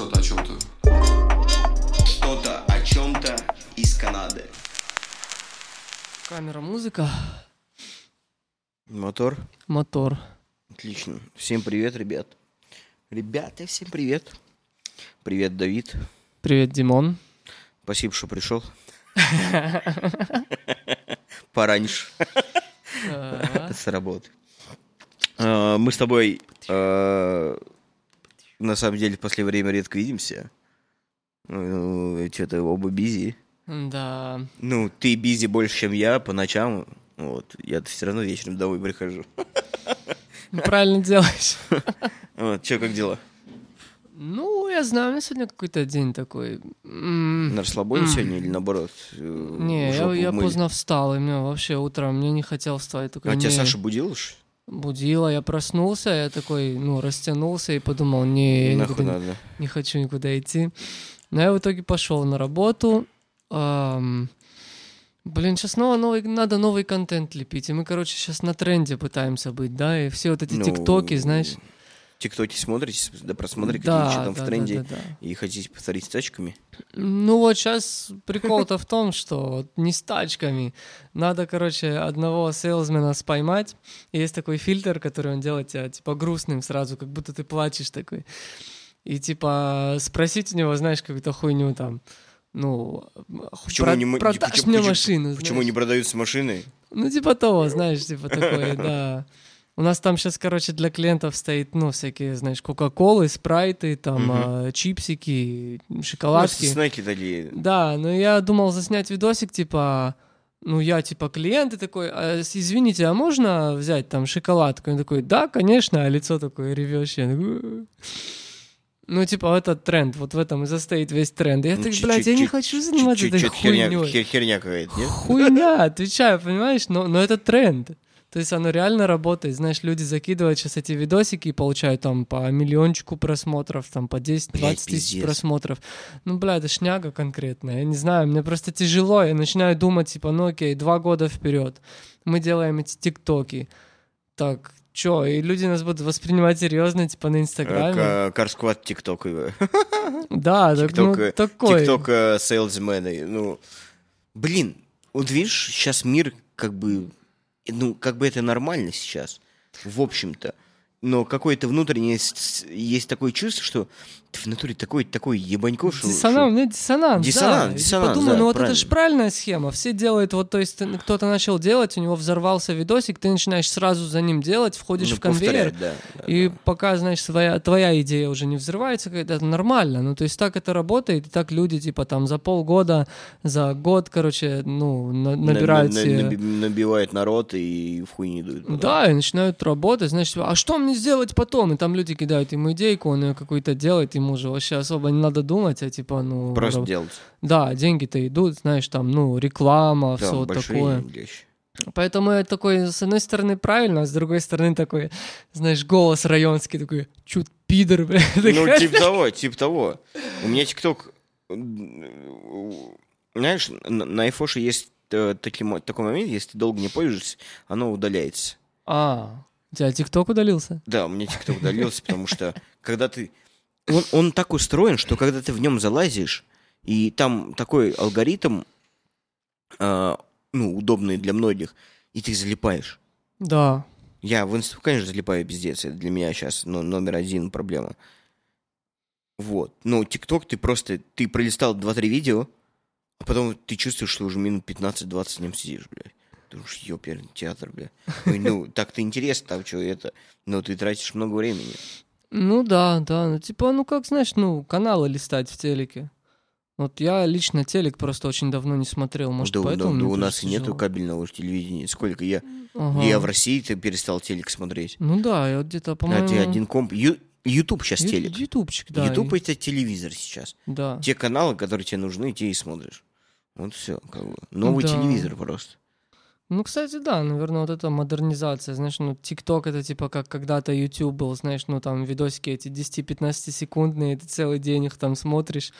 Что-то о чем-то. Что-то о чем-то из Канады. Камера, музыка, Мотор. мотор. Отлично. Всем привет, ребят. Ребята, всем привет. Привет, Давид. Привет, Димон. Спасибо, что пришел. Пораньше с работы. А, Мы с тобой а, на самом деле в последнее время редко видимся. Что-то оба бизи. Да. Ну, ты бизи больше, чем я по ночам. Вот. Я все равно вечером домой прихожу. Ну, Правильно делаешь. Вот, че, как дела? Ну, я знаю, у меня сегодня какой-то день такой. На расслабоне сегодня или наоборот? э, Не, я, я поздно встал, и мне вообще утром мне не хотел вставать. Такой, А тебя. Саша будил уж? Будила, я проснулся, я такой, ну, растянулся и подумал, не, я никуда надо. не хочу никуда идти. Но я в итоге пошел на работу. Ам, Блин, сейчас снова новый, надо новый контент лепить. И мы, короче, сейчас на тренде пытаемся быть, да, и все вот эти Ну, тиктоки, знаешь. Тиктоки смотрите, да просмотрите, Да, какие там да, в тренде, да, да, да. и хотите повторить с тачками? Ну вот сейчас прикол-то в том, что не с тачками. Надо, короче, одного сейлсмена споймать. Есть такой фильтр, который он делает тебя, типа, грустным сразу, как будто ты плачешь такой. И, типа, спросить у него, знаешь, какую-то хуйню там, ну, Почему, про- не, продашь почему- мне почему- машину, почему знаешь? не продаются машины? Ну, типа того, знаешь, типа такое, да. У нас там сейчас, короче, для клиентов стоит, ну, всякие, знаешь, кока-колы, спрайты, там, Мгм. а, чипсики, Ну, шоколадки. Снеки такие. Да, но я думал заснять видосик, типа, ну, я, типа, клиент и такой, «А, извините, а можно взять там шоколадку? Он такой, да, конечно, а лицо такое «Э». Ну, типа, этот тренд, вот в этом и застоит весь тренд. Я Ну, так, блядь, я не хочу заниматься этой хер- херня какая-то, нет? Хуйня, отвечаю, понимаешь? Но, но это тренд. То есть оно реально работает. Знаешь, люди закидывают сейчас эти видосики и получают там по миллиончику просмотров, там по 10-20 Блядь, тысяч просмотров. Ну, бля, это шняга конкретная. Я не знаю, мне просто тяжело. Я начинаю думать, типа, ну окей, два года вперед. Мы делаем эти тиктоки. Так, чё, и люди нас будут воспринимать серьезно, типа, на Инстаграме. Карсквад тикток. э, Да, так, ну, э, такой. Тикток э, сейлзмены. Ну, блин, вот видишь, сейчас мир как бы, ну, как бы это нормально сейчас, в общем-то. Но какое-то внутреннее есть такое чувство, что ты в натуре такой, такой ебанько, что... Диссонанс, у меня диссонанс, Диссонанс, да. Диссонанс, Подумай, да, ну вот это правильно. же правильная схема. Все делают, вот, то есть кто-то начал делать, у него взорвался видосик, ты начинаешь сразу за ним делать, входишь ну, в конвейер, да, и да. пока, знаешь, твоя, твоя идея уже не взрывается, это нормально. Ну, то есть так это работает, и так люди, типа, там, за полгода, за год, короче, ну, на- На- набирают на- себе- наби- набивает народ и в хуй не идут. Да, и начинают работать, значит, а что мне сделать потом? И там люди кидают ему идейку, он ее какую-то делает, ему уже вообще особо не надо думать, а типа, ну... Просто раб- делать. Да, деньги-то идут, знаешь, там, ну, реклама, Да, все вот такое. вещи. Поэтому это такой, с одной стороны, правильно, а с другой стороны, такой, знаешь, голос районский, такой, чуть пидор, бля. Ну, типа того, типа того. У меня ТикТок... Знаешь, на айфоше есть э, такой момент, если ты долго не пользуешься, оно удаляется. А, у тебя ТикТок удалился? Да, у меня ТикТок удалился, потому что когда ты... Он, он так устроен, что когда ты в нем залазишь, и там такой алгоритм, а, ну, удобный для многих, и ты залипаешь. Да. Я в инсту, конечно, залипаю пиздец. Это для меня сейчас ну, номер один проблема. Вот. Ну, ТикТок, ты просто... Ты пролистал 2-3 видео, а потом ты чувствуешь, что уже минут 15-20 с ним сидишь, блядь. Ты думаешь, ёперный театр, бля. Ой, ну, так-то интересно, там что это. Но ты тратишь много времени. Ну да, да, ну типа, ну как, знаешь, ну, каналы листать в телеке. Вот я лично телек просто очень давно не смотрел, может, да, да, поэтому да, мне у нас и нету кабельного телевидения. Сколько я... Ага. Я в России ты перестал телек смотреть. Ну да, я вот где-то, А по-моему... ты один комп... Ю- Ютуб сейчас Ю- телек. Ютубчик, да. Ютуб и- это телевизор сейчас. Да. Те каналы, которые тебе нужны, те и смотришь. Вот все, как бы. Новый Да. телевизор просто. Ну, кстати, да, наверное, вот эта модернизация, знаешь, ну, ТикТок это типа как когда-то YouTube был, знаешь, ну, там видосики эти 10-15 секундные, ты целый день их там смотришь,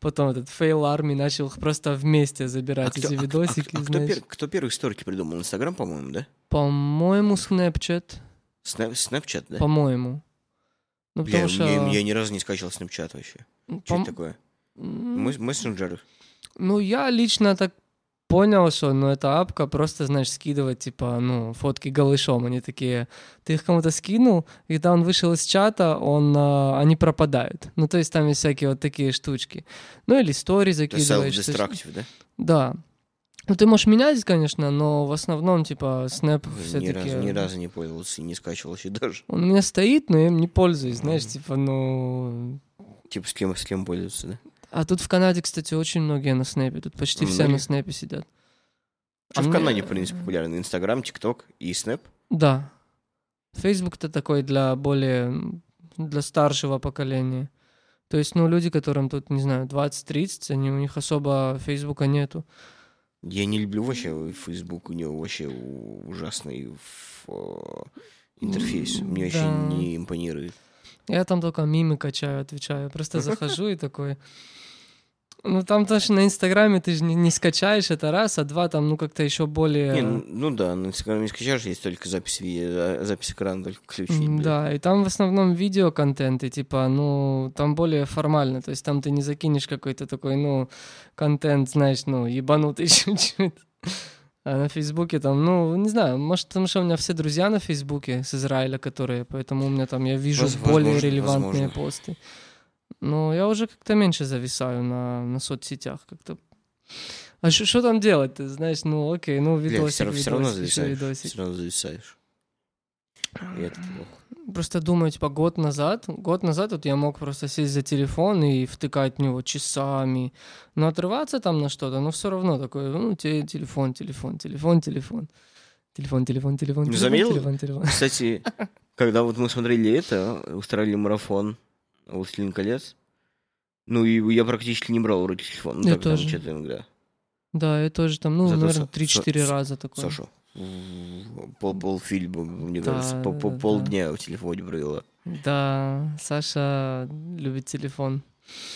потом этот Fail Army начал их просто вместе забирать, эти а- видосики, а кто, знаешь. пер- кто первых сторики придумал? Инстаграм, по-моему, да? По-моему, Snapchat, Снэпчат, да? по-моему. Ну, Бля, потому что... я, я ни разу не скачивал Snapchat вообще. Что пом- это такое? М, Мес- Мессенджеры? Ну, я лично так понял, что, ну, эта апка просто, знаешь, скидывать, типа, ну, фотки голышом. Они такие, ты их кому-то скинул, и когда он вышел из чата, он, а, они пропадают. Ну, то есть там есть всякие вот такие штучки. Ну, или стори Это закидываешь. self-destructive, да? Да. Ну, ты можешь менять, конечно, но в основном, типа, Snap Ой, все ни, разу, ни разу не пользовался и не скачивал вообще даже. Он у меня стоит, но я им не пользуюсь, знаешь, типа, ну... Типа с кем, с кем пользоваться, да? А тут в Канаде, кстати, очень многие на снэпе. Тут почти все на снэпе сидят. А в Канаде, в принципе, популярно? Инстаграм, ТикТок и Снэп? Да. Это такой для более... для старшего поколения. То есть, ну, люди, которым тут, не знаю, 20-30, они, у них особо Фейсбука нету. Я не люблю вообще Facebook, у него вообще ужасный э, интерфейс. Мне вообще Да. не импонирует. Я там только мимы качаю, отвечаю. Просто захожу и такой... Ну, там тоже на Инстаграме ты же не, не скачаешь, это раз, а два, там, ну, как-то еще более... Не, ну, ну да, на Инстаграме не скачаешь, есть только запись, ви- а запись экрана только блядь. Да, и там в основном видеоконтент, и типа, ну, там более формально, то есть там ты не закинешь какой-то такой, ну, контент, знаешь, ну, ебанутый чуть-чуть. А на Фейсбуке там, ну, не знаю, может, потому что у меня все друзья на Фейсбуке с Израиля, которые, поэтому у меня там, я вижу Воз- более возможно, релевантные возможно. посты. Но я уже как-то меньше зависаю на, на соцсетях, как-то... А что там делать, ты знаешь, ну, окей, ну, Бля, видосик, все, равно видосик, зависаешь. видосик. Все равно зависаешь. Плохо. Просто думаю, типа, год назад, год назад вот я мог просто сесть за телефон и втыкать в него часами, но отрываться там на что-то, но все равно такое, ну, те- телефон, телефон, телефон, телефон, телефон, телефон, телефон, Ну, телефон, заметил? телефон, телефон. Кстати, когда вот мы смотрели это, устраивали марафон «Властелин колец», ну и я практически не брал руки телефон. Ну, Я так, там тоже. что-то иногда. Да, я тоже там, ну, Зато наверное, Са- 3-4 Са- раза такое. Саша, пол, полфильма, мне Да, кажется, по, по- да, да. полдня в телефоне провела. Да, Саша любит телефон.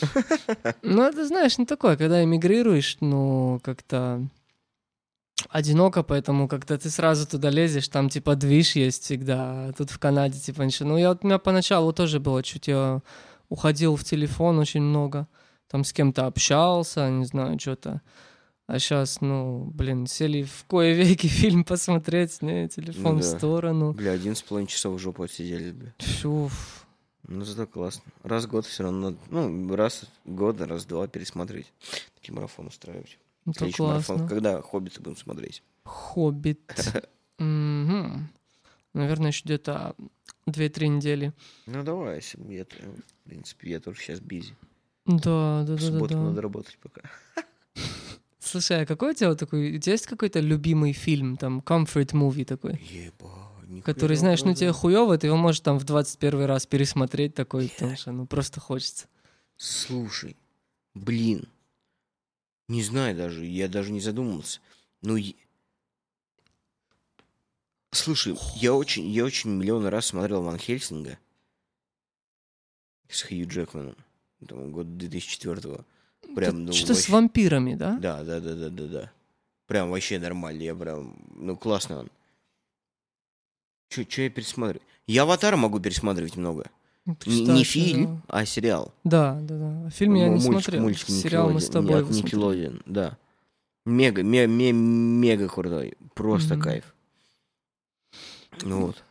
Ну, это, знаешь, ну такое, когда эмигрируешь, ну, как-то одиноко, поэтому когда ты сразу туда лезешь, там, типа, движ есть всегда, а тут в Канаде, типа, ничего. Ну, я у меня поначалу тоже было чуть, я уходил в телефон очень много, там с кем-то общался, не знаю, что-то. А сейчас, ну, блин, сели в кое веки фильм посмотреть, не, телефон Ну в да. сторону. Бля, один с половиной часов в жопу отсидели, бля. Фу, Ну, зато классно. Раз в год все равно, ну, раз в год, раз в два пересмотреть. Такие марафон устраивать. Ну, то Следующий марафон, классно. когда «Хоббиты» будем смотреть. Хоббит. Наверное, еще где-то 2-3 недели. Ну, давай, я, в принципе, я тоже сейчас бизи. Да, да, В да, да, субботу да. надо работать пока. Слушай, а какой у тебя вот такой, у тебя есть какой-то любимый фильм, там, comfort movie такой? Ебать, нихуя Который, знаешь, ну тебе хуёво, ты его можешь там в 21 раз пересмотреть такой, потому что, ну, просто хочется. Слушай, блин, не знаю даже, я даже не задумывался. Ну, е- слушай, я очень, я очень миллион раз смотрел Ван Хельсинга с Хью Джекманом, там, год 2004 Прям, ну, Что-то с вообще- вампирами, да? Да, да, да, да, да, да. Прям вообще нормально, я прям, ну, классно он. Че, че я пересматриваю? Я «Аватар» могу пересматривать много. Ну, Н- представь, не да. фильм, а сериал. Да, да, да. Фильм я не мультик, смотрел. Мультик Сериал мы с тобой не, от посмотрели. Nickelodeon, да. Мега, ме- ме- мега крутой. Просто Мгм. кайф. Ну вот.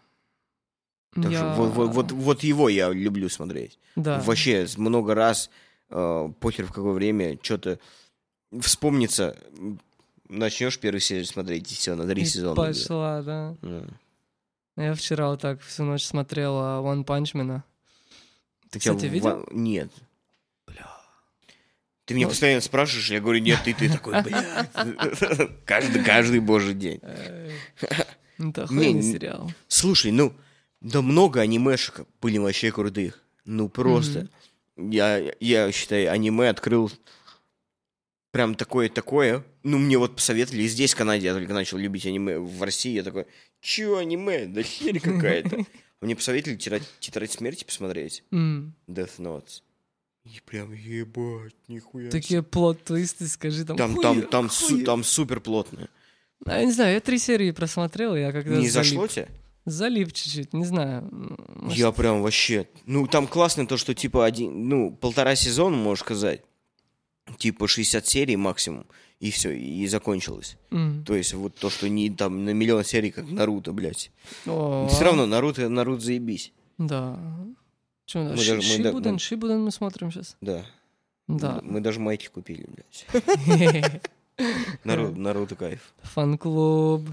Так Я- что вот, вот, вот, вот его я люблю смотреть. Да. Вообще, много раз, э, похер в какое время, что-то вспомнится, начнешь первую серию смотреть, и все, на три И сезона. Пошла, да. Ну. Я вчера вот так всю ночь смотрел а, One Punch Man. Ты, тебя кстати, в- видел? Нет. Бля. Ты меня Ну. постоянно спрашиваешь, я говорю, нет, ты, ты такой, блядь. Каждый, каждый божий день. Ну, Это охуенный сериал. Слушай, ну, да много анимешек были вообще крутых. Ну, просто. Я, я считаю, аниме открыл прям такое-такое. Ну, мне вот посоветовали, и здесь, в Канаде, я только начал любить аниме. В России я такой, чё аниме? Да херь какая-то. Мне посоветовали «Тетрадь, «Тетрадь смерти» посмотреть. М, Death Notes. И прям, ебать, нихуя. Такие плод-твисты, скажи, там Там, там, хуя- там, су- хуя. там супер плотно. А, Я не знаю, я три серии просмотрел, я когда Не залип. зашло тебе? залип чуть-чуть, не знаю. Может, Я прям вообще... Ну, там классно то, что, типа, один, ну, полтора сезона, можешь сказать. Типа 60 серий максимум. И все, и закончилось. м. То есть вот то, что не там на миллион серий, как Наруто, блядь. О, Все равно Наруто, Наруто заебись. Да. Че, Мы даже- Шибуден, мы- Шибуден мы смотрим сейчас. Да. Да. Мы даже майки купили, блядь. Наруто, Наруто кайф. Фан-клуб.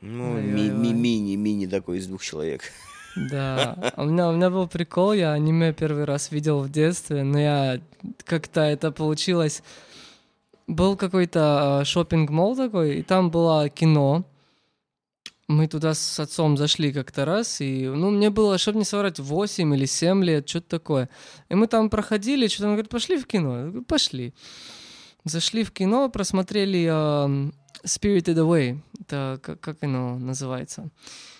Ну, Ой, ми- ой, ми- ой. мини, мини такой из двух человек. Да. А У меня, у меня был прикол, я аниме первый раз видел в детстве, но я как-то это получилось... Был какой-то шопинг мол такой, и там было кино. Мы туда с отцом зашли как-то раз, и, ну, мне было, чтобы не соврать, 8 или 7 лет, что-то такое. И мы там проходили, что-то он говорит, пошли в кино. Я говорю, пошли. Зашли в кино, просмотрели эм, Spirited Away. Это как, как оно называется? Даже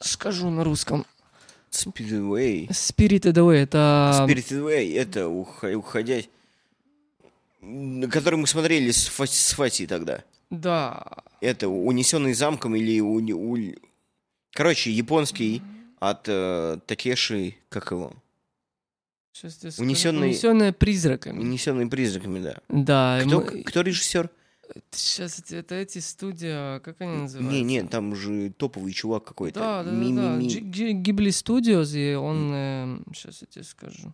скажу на русском. Speedway. Spirited Away, это... Spirited Way, это уха- уходять. м, Который мы смотрели с, Фа- с Фати тогда. Да. Это унесенный замком или уни- уль- Короче, японский от э, Такеши, как его? Сейчас я скажу. Унесённый- Унесённая призраками. Унесенный призраками, да. Да. Кто, мы- кто режиссер? Сейчас это, это эти студия, как они называются? Не, не, там же топовый чувак какой-то. Да, да, да, да. Джи- Ghibli Studios, и он... сейчас я тебе скажу.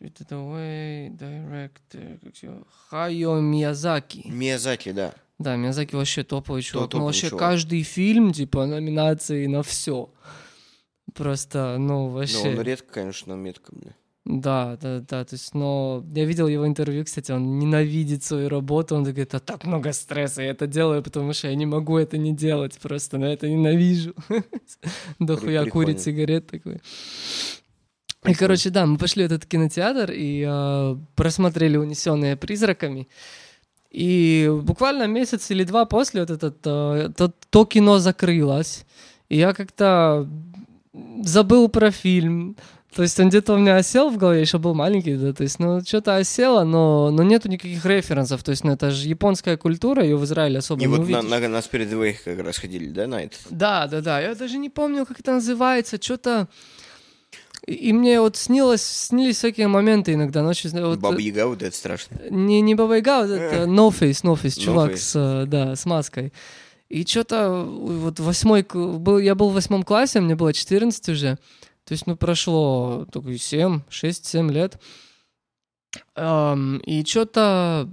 Spirited Away, director, как его? Хайо Миязаки. Миязаки, да. Да, Миязаки вообще топовый чувак. топовый ну, вообще чувак. каждый фильм, типа, номинации на все. Просто, ну, вообще... он редко, конечно, метко, бля. Да, да, да, то есть, но я видел его интервью, кстати, он ненавидит свою работу, он говорит, а так много стресса, я это делаю, потому что я не могу это не делать, просто, но это ненавижу. Дохуя Прикольно. курит сигарет такой. И, короче, да, мы пошли в этот кинотеатр и э, просмотрели «Унесенные призраками». И буквально месяц или два после вот этот, э, то, то кино закрылось. И я как-то забыл про фильм. То есть он где-то у меня осел в голове, еще был маленький, да, то есть, ну, что-то осело, но, но нету никаких референсов, то есть, ну, это же японская культура, ее в Израиле особо И не вот увидишь. на, на Spirit Way как раз ходили, да, на это? Да, да, да. Я даже не помню, как это называется. Что-то. И мне вот снилось, снились всякие моменты иногда ночью. Вот, Баба Яга, вот это страшно. не, не Баба Яга, вот это No Face, No Face, чувак No Face. с, э, да, с маской. И что-то вот восьмой, был, я был в восьмом классе, мне было 14 уже. То есть, ну, прошло только 7, 6-7 лет. И что-то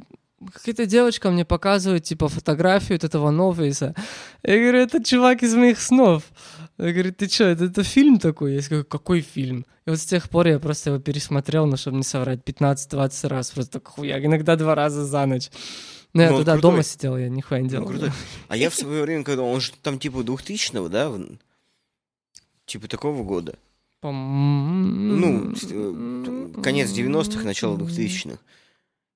какая-то девочка мне показывает, типа, фотографию вот этого Новейса. Я говорю, это чувак из моих снов. Я говорю, ты что, это, это фильм такой? Я говорю, какой фильм? И вот с тех пор я просто его пересмотрел, ну, чтобы не соврать, 15-20 раз. Просто так хуя, иногда два раза за ночь. Ну, я Ну, тогда крутой. дома сидел, я нихуя не делал. Ну, крутой. А я в свое время, когда он же там типа 2000-го, да? Типа такого года. Ну, э, конец 90-х, начало 2000-х.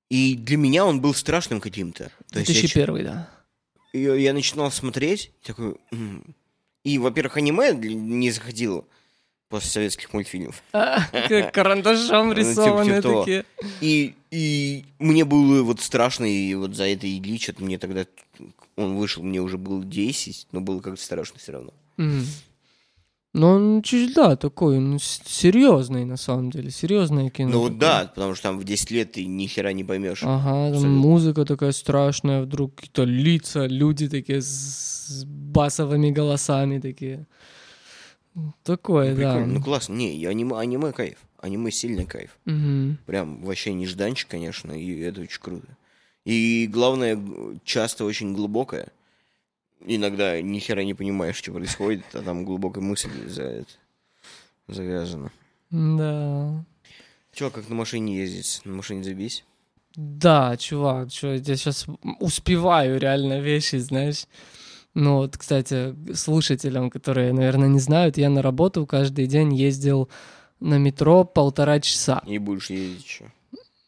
И для меня он был страшным каким-то. То есть я, ч- 2001, да. я, я начинал смотреть, такой... И, во-первых, аниме не заходило после советских мультфильмов. А, Как карандашом Ну, типа, рисованные типа такие. И, и мне было вот страшно, и вот за это Ильи что-то мне тогда... Он вышел, мне уже было 10, но было как-то страшно все равно. Ну, он чуть, да, такой, ну, с- серьезный, на самом деле, серьезное кино. Ну такое. да, потому что там в 10 лет ты ни хера не поймешь. Ага, там музыка такая страшная, вдруг какие-то лица, люди такие с, басовыми голосами такие. Такое, Ну, да. Ну классно. Не, и аниме, аниме кайф. Аниме сильный кайф. Мгм. Прям вообще нежданчик, конечно, и это очень круто. И главное, часто очень глубокое. Иногда ни хера не понимаешь, что происходит, а там глубокая мысль за это завязана. Да. Че, как на машине ездить? На машине забись? Да, чувак, чё, я сейчас успеваю реально вещи, знаешь. Ну вот, кстати, слушателям, которые, наверное, не знают, я на работу каждый день ездил на метро полтора часа. И будешь ездить еще.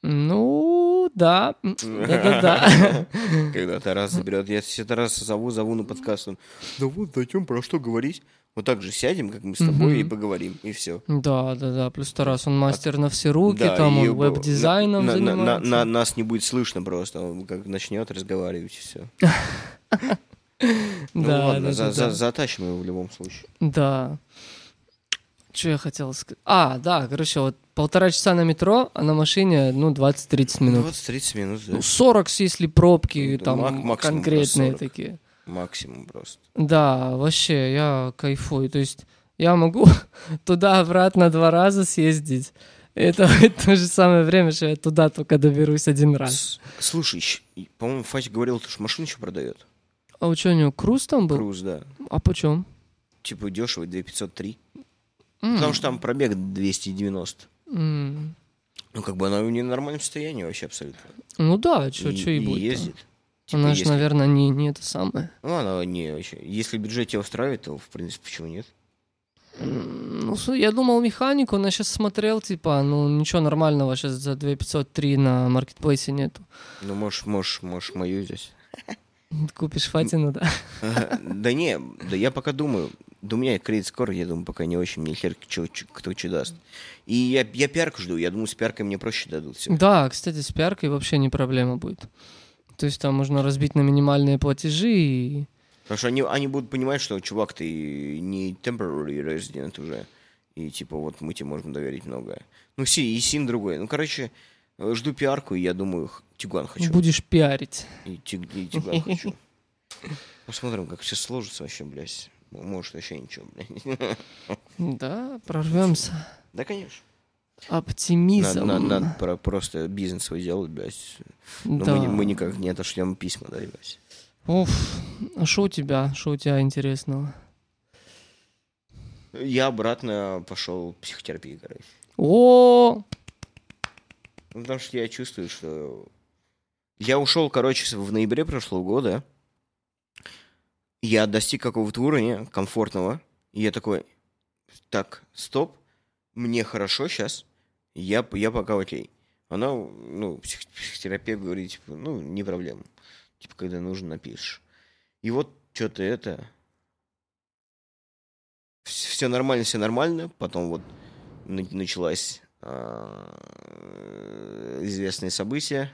Ну, да, да-да-да. Когда Тарас заберет. Я все Тараса зову, зову на подкаст. Он, да вот, зачем, про что говорить? Вот так же сядем, как мы с тобой, и поговорим, и все. Да, да, да. Плюс Тарас, он мастер на все руки, там он веб-дизайном занимается. на- Нас не будет слышно просто. Он как начнет разговаривать, и все. Ну Да, ладно, за- да. затащим его в любом случае. Да. Что я хотел сказать? А, да, короче, вот полтора часа на метро, а на машине, ну, 20-30 минут. 20-30 минут, да? Ну, 40, если пробки Ну, там мак- конкретные 40. такие. Максимум просто. Да, вообще, я кайфую. То есть я могу туда-обратно два раза съездить. Это то же самое время, что я туда только доберусь один раз. С- Слушай, по-моему, Фатик говорил, что машину еще продает. А у чего у него круз там был? Круз, да. А почем? Типа дешево, 2503. Потому что там пробег 290. М. Ну, как бы она в ненормальном состоянии вообще абсолютно. Ну да, что и, и, и будет. ездит. Типа, Она же, если- наверное, не, не это самое. Ну, она не вообще. Если бюджет тебя устраивает, то, в принципе, почему нет? Ну, я думал механику, но сейчас смотрел, типа, ну, ничего нормального сейчас за 2503 на маркетплейсе нету. Ну, можешь, можешь, можешь мою здесь. Купишь Фатину, да? Ага, Да не, да я пока думаю. Да у меня кредит скоро, я думаю, пока не очень мне хер чё- кто что даст. И я, я пиарку жду, я думаю, с пиаркой мне проще дадут все. Да, кстати, с пиаркой вообще не проблема будет. То есть там можно разбить на минимальные платежи и... Потому что они, они будут понимать, что, чувак, ты не temporary resident уже. И типа вот мы тебе можем доверить многое. Ну, и син другой. Ну, короче, э, жду пиарку, и я думаю, Тигуан хочу. Будешь пиарить. И, тиг, и Тигуан хочу. Посмотрим, как все сложится вообще, блядь. Может, вообще ничего, блядь. Да, прорвемся. Да, конечно. Оптимизм. Надо, надо- надо про- просто бизнес свой делать, блядь. Но да. мы, мы никак не отошлем письма, да, блядь. Уф, а что у тебя? Что у тебя интересного? Я обратно пошел в психотерапию, короче. О, Ну, потому что я чувствую, что... Я ушел, короче, в ноябре прошлого года. Я достиг какого-то уровня комфортного. И я такой, так, стоп, мне хорошо сейчас, я, я пока окей. Она, ну, псих- психотерапевт говорит, типа, ну, не проблема. Типа, когда нужно, напишешь. И вот что-то это... Все нормально, все нормально. Потом вот на- началась известные события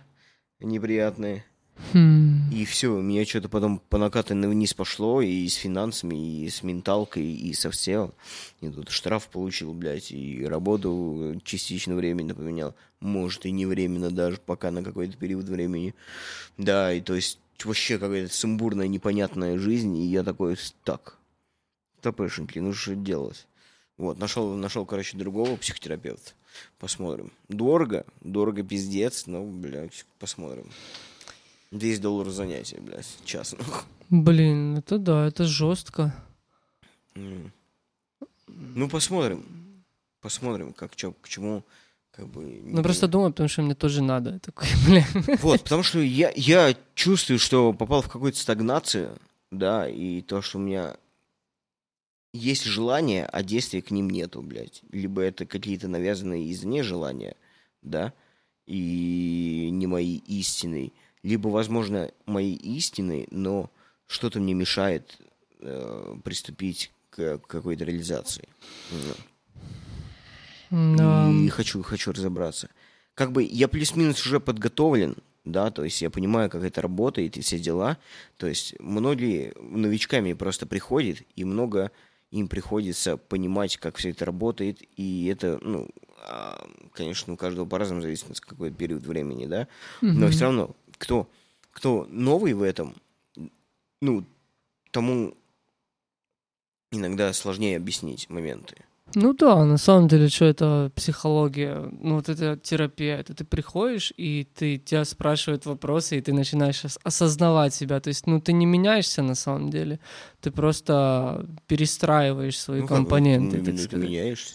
неприятные. хм, И все, у меня что-то потом по накатанной вниз пошло, и с финансами, и с менталкой, и со всем. И тут штраф получил, блядь, и работу частично временно поменял. Может, и не временно даже, пока на какой-то период времени. Да, и то есть вообще какая-то сумбурная, непонятная жизнь, и я такой, так, топешеньки, ну что делать? Вот, нашел, нашел, короче, другого психотерапевта. Посмотрим. Дорого, дорого пиздец, но, блядь, посмотрим. 10 долларов занятия, блядь, час. блин, это да, это жестко. М. Ну, посмотрим. Посмотрим, как, чё, к чему, как бы... Ну не- просто думаю, потому что мне тоже надо. Я Такой, блин. Вот, потому что я, я чувствую, что попал в какую-то стагнацию, да, и то, что у меня есть желание, а действия к ним нету, блядь. Либо это какие-то навязанные извне желания, да, и не мои истинные, либо, возможно, мои истины, но что-то мне мешает э, приступить к какой-то реализации. Да. И хочу, хочу разобраться. Как бы я плюс-минус уже подготовлен, да, то есть я понимаю, как это работает и все дела. То есть многие новичками просто приходят, и много им приходится понимать, как все это работает, и это, ну, а, конечно, у каждого по-разному зависит от какой период времени, да, но все равно, кто, кто новый в этом, ну, тому иногда сложнее объяснить моменты. Ну да, на самом деле, что это психология, ну вот это терапия, это ты приходишь, и ты тебя спрашивают вопросы, и ты начинаешь ос- осознавать себя, то есть, ну ты не меняешься на самом деле, ты просто перестраиваешь свои Ну, как компоненты, ну, так ну, ты сказать. меняешь.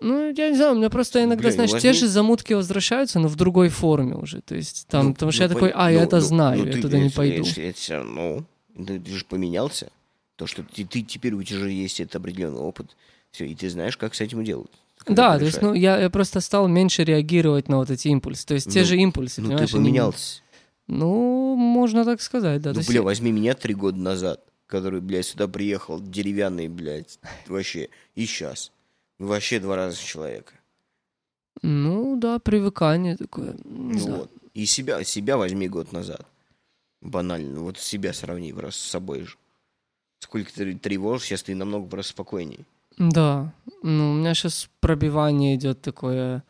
Ну, я не знаю, у меня просто иногда, Блин, знаешь, те возьми- же замутки возвращаются, но в другой форме уже, то есть там, Ну, потому что ну, я такой, а, я ну, это ну, знаю, ну, я туда не пойду. Это всё равно. Ты, ты же поменялся. То, что ты, ты теперь у тебя же есть этот определенный опыт. Все, и ты знаешь, как с этим делать. Да, то есть, ну, я, я просто стал меньше реагировать на вот эти импульсы. То есть те Ну, же импульсы, Ну, ты понимаешь? они- поменялся. Ну, можно так сказать, да. Ну, есть бля, я- возьми меня три года назад, который, блядь, сюда приехал, деревянный, блядь, вообще, и сейчас. Вообще два раза человека. Ну, да, привыкание такое. Ну вот. И себя, себя возьми год назад. Банально. Вот себя сравни просто с собой же. Сколько ты тревожишь, сейчас ты намного просто спокойней. Да, ну, у меня сейчас пробивание идет такое.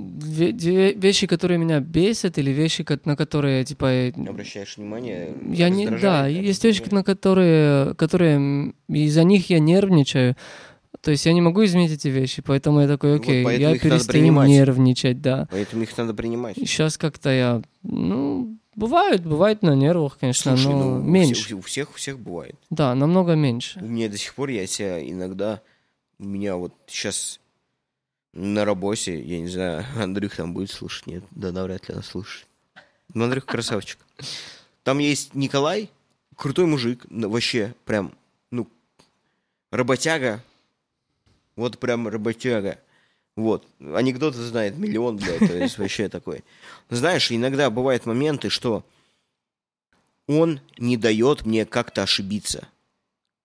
Ве- две вещи, которые меня бесят, или вещи, на которые, типа, э, Обращаешь внимание. я не, да, есть вещи, на которые, которые из-за них я нервничаю. То есть я не могу изменить эти вещи, поэтому я такой, Вот окей, поэтому я перестаю нервничать, да. Поэтому их надо принимать. Сейчас как-то я, ну, бывает, бывает на нервах, конечно, Слушай, но ну, меньше. У, всех, у всех бывает. Да, намного меньше. У меня до сих пор я себя иногда... У меня вот сейчас на работе, я не знаю, Андрюх там будет слушать, нет? Да, навряд ли он слушает. Ну, Андрюх красавчик. Там есть Николай, крутой мужик, вообще прям, ну, работяга. Вот прям работяга. Вот. Анекдоты знает миллион, блядь, то есть вообще такой. Знаешь, иногда бывают моменты, что он не дает мне как-то ошибиться.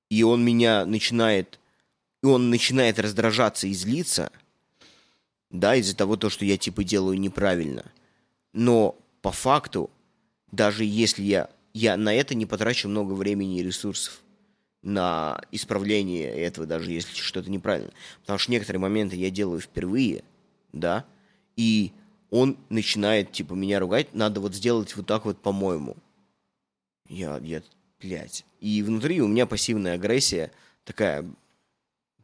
И он меня начинает... И он начинает раздражаться и злиться, да, из-за того, то, что я, типа, делаю неправильно. Но по факту, даже если я... Я на это не потрачу много времени и ресурсов на исправление этого, даже если что-то неправильно. Потому что некоторые моменты я делаю впервые, да, и он начинает, типа, меня ругать, надо вот сделать вот так вот, по-моему. Я, я, блядь. И внутри у меня пассивная агрессия такая,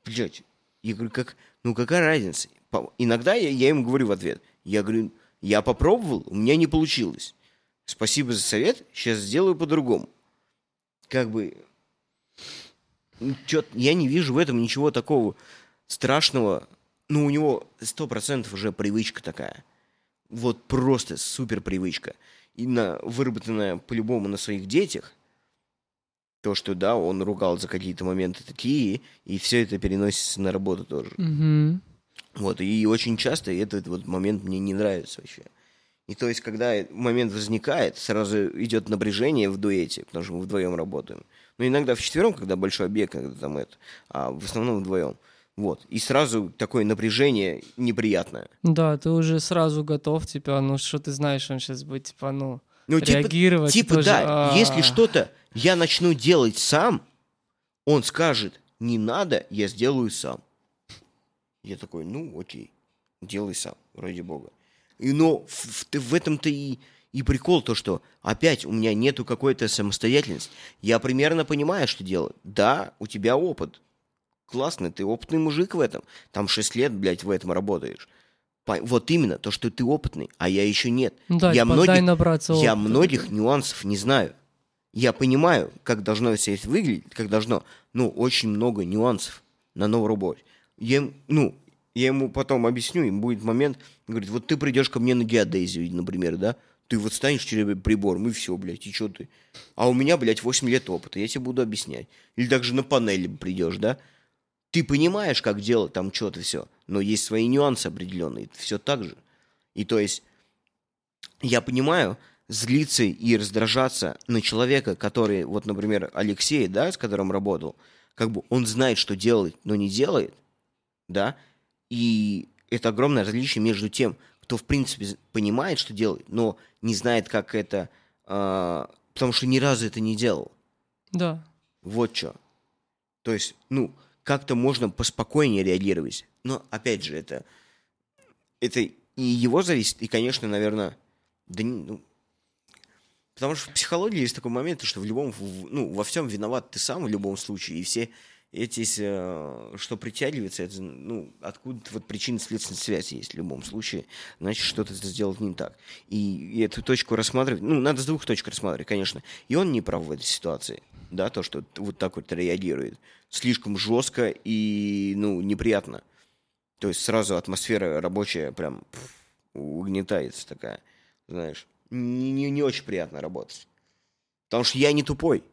блядь. Я говорю, как, ну какая разница? Иногда я, я ему говорю в ответ, я говорю, я попробовал, у меня не получилось. Спасибо за совет, сейчас сделаю по-другому. Как бы, чё- я не вижу в этом ничего такого страшного. Ну, у него сто процентов уже привычка такая. Вот просто супер привычка. И на, выработанная по-любому на своих детях. То, что, да, он ругал за какие-то моменты такие, и все это переносится на работу тоже. Мгм. Вот, и очень часто этот вот момент мне не нравится вообще. И то есть, когда момент возникает, сразу идет напряжение в дуэте, потому что мы вдвоем работаем. Ну, иногда в четвером, когда большой объект, когда там это, а в основном вдвоем. Вот. И сразу такое напряжение неприятное. Да, ты уже сразу готов, типа, ну что ты знаешь, он сейчас будет, типа, ну, Ну, типа, реагировать. типа тоже, да, а, если что-то я начну делать сам, он скажет, не надо, я сделаю сам. Я такой, ну, окей, делай сам, ради бога. И, но в, в- в этом-то и, и прикол, то, что опять у меня нету какой-то самостоятельности. Я примерно понимаю, что делать. Да, у тебя опыт. Классно, ты опытный мужик в этом. Там 6 лет, блядь, в этом работаешь. По- Вот именно, то, что ты опытный, а я еще нет. Ну да, я типа, многих, набраться я опыта. многих нюансов не знаю. Я понимаю, как должно все это выглядеть, как должно. Ну, очень много нюансов на новой работе. Я, ну, я ему потом объясню, им будет момент, говорит, вот ты придешь ко мне на геодезию, например, да? Ты вот станешь через прибором, и все, блядь, и что ты? А у меня, блядь, 8 лет опыта, я тебе буду объяснять. Или также на панели придешь, да? Ты понимаешь, как делать там что-то все, но есть свои нюансы определенные, все так же. И то есть я понимаю, злиться и раздражаться на человека, который, вот, например, Алексей, да, с которым работал, как бы он знает, что делать, но не делает, да, и это огромное различие между тем, кто, в принципе, понимает, что делает, но не знает, как это, а, потому что ни разу это не делал. Да. Вот что. То есть, ну, как-то можно поспокойнее реагировать. Но, опять же, это, это и его зависит, и, конечно, наверное, да, не- ну, потому что в психологии есть такой момент, что в любом, в- ну, во всем виноват ты сам в любом случае, и все эти, э, что притягивается, это, ну, откуда вот причинно-следственная связь есть в любом случае, значит, что-то сделать не так. И, и эту точку рассматривать, ну, надо с двух точек рассматривать, конечно. И он не прав в этой ситуации, да, то, что вот так вот реагирует. Слишком жестко и, ну, неприятно. То есть сразу атмосфера рабочая прям пф, угнетается такая, знаешь. Не, не, не очень приятно работать. Потому что я не тупой.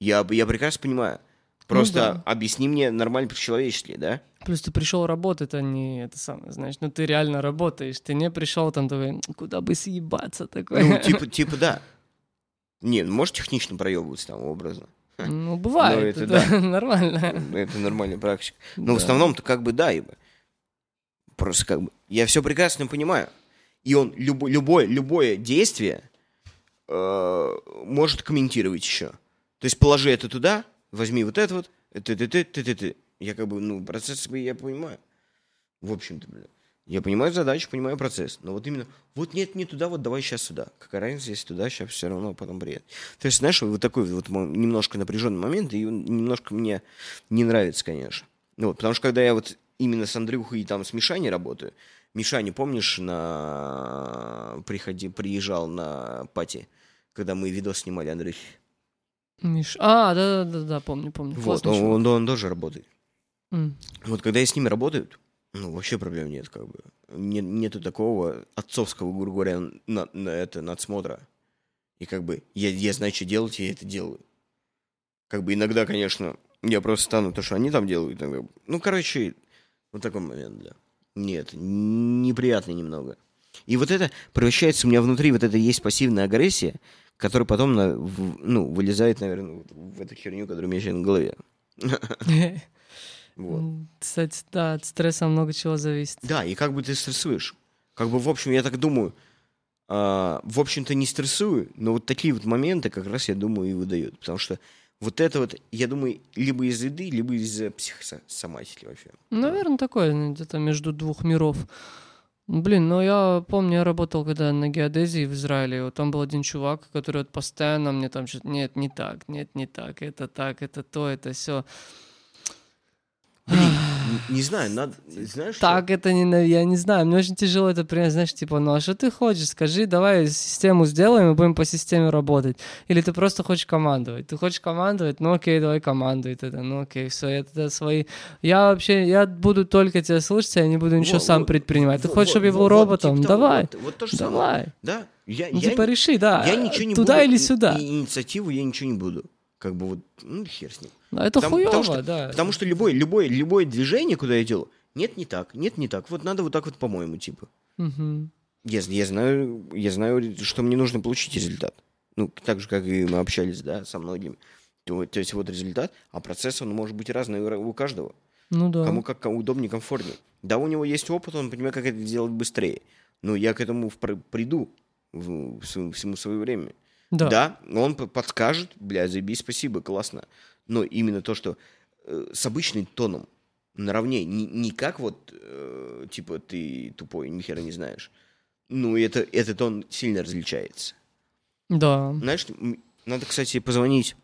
Я, я прекрасно понимаю. Просто да. объясни мне нормально по-человечески, да? Плюс ты пришел работать, а не это самое, знаешь, ну ты реально работаешь, ты не пришел там такой, куда бы съебаться такой. Ну, типа, типа, да. Не, ну, может технично проебываться там образно. Ну, бывает, это это нормально. Это нормальная практика. Но в Да. основном-то как бы да, ибо. Просто как бы. Я все прекрасно понимаю. И он любо- любое, любое действие, э, может комментировать еще. То есть положи это туда, возьми вот это вот, ты ты ты ты ты ты Я как бы, ну, процесс я понимаю. В общем-то, бля. Я понимаю задачу, понимаю процесс. Но вот именно, вот нет, не туда, вот давай сейчас сюда. Какая разница, если туда, сейчас все равно потом приедет. То есть, знаешь, вот такой вот немножко напряженный момент, и он немножко мне не нравится, конечно. Ну, вот, потому что когда я вот именно с Андрюхой и там с Мишаней работаю, Мишаня, помнишь, на приходи, приезжал на пати, когда мы видос снимали, Андрюхи? Миш. А, да, да, да, да, помню, помню. Вот, он, он, он тоже работает. М. Вот когда я с ними работаю, ну, вообще проблем нет, как бы. Не- нету такого отцовского, грубо говоря, на, на это, надсмотра. И как бы я, я знаю, что делать, и я это делаю. Как бы иногда, конечно, я просто стану то, что они там делают. иногда. Ну, короче, вот такой момент, да. Нет, неприятно немного. И вот это превращается у меня внутри, вот это есть пассивная агрессия, которая потом, на- в- ну, вылезает, наверное, вот в эту херню, которая у меня сейчас в голове. Вот. Кстати, да, от стресса много чего зависит. Да, и как бы ты стрессуешь. Как бы, в общем, я так думаю, а, в общем-то, не стрессую, но вот такие вот моменты как раз, я думаю, и выдают. Потому что вот это вот, я думаю, либо из еды, либо из психосоматики вообще. Наверное, такое, ну, где-то между двух миров. Блин, ну я помню, я работал когда на геодезии в Израиле, вот там был один чувак, который вот постоянно мне там что-то, нет, не так, нет, не так, это так, это то, это все. Блин, не знаю, надо, знаешь, что? Так это не, я не знаю, мне очень тяжело это принять, знаешь, типа, ну а что ты хочешь, скажи, давай систему сделаем и будем по системе работать. Или ты просто хочешь командовать. Ты хочешь командовать, ну окей, давай командуй тогда, ну окей, все, я тогда свои... Я вообще, я буду только тебя слушать, я не буду ничего Вот, сам вот, предпринимать. Ты вот, хочешь, чтобы я был роботом? типа давай, Вот, вот то же самое. давай. Да, я, Ну я, типа реши, да, я ничего не туда буду, или сюда. инициативу я ничего не буду. Как бы вот, ну, хер с ним. А это Потому- хуево, потому что- да. Потому что любое, любое, любое движение, куда я делаю, нет, не так, нет, не так. Вот надо вот так вот, по-моему, типа. Мгм. Я, я знаю, я знаю, что мне нужно получить результат. Ну, так же, как и мы общались, да, со многими. То, то есть вот результат, а процесс, он может быть разный у, каждого. Ну да. Кому как кому удобнее, комфортнее. Да, у него есть опыт, он понимает, как это делать быстрее. Но я к этому впр- приду в, в своем- всему свое время. Да. Да, он подскажет, бля, заебись, спасибо, классно. Но именно то, что э, с обычным тоном наравне, не, не как вот, э, типа, ты тупой, ни хера не знаешь. Ну, это, этот тон сильно различается. Да. Знаешь, надо, кстати, позвонить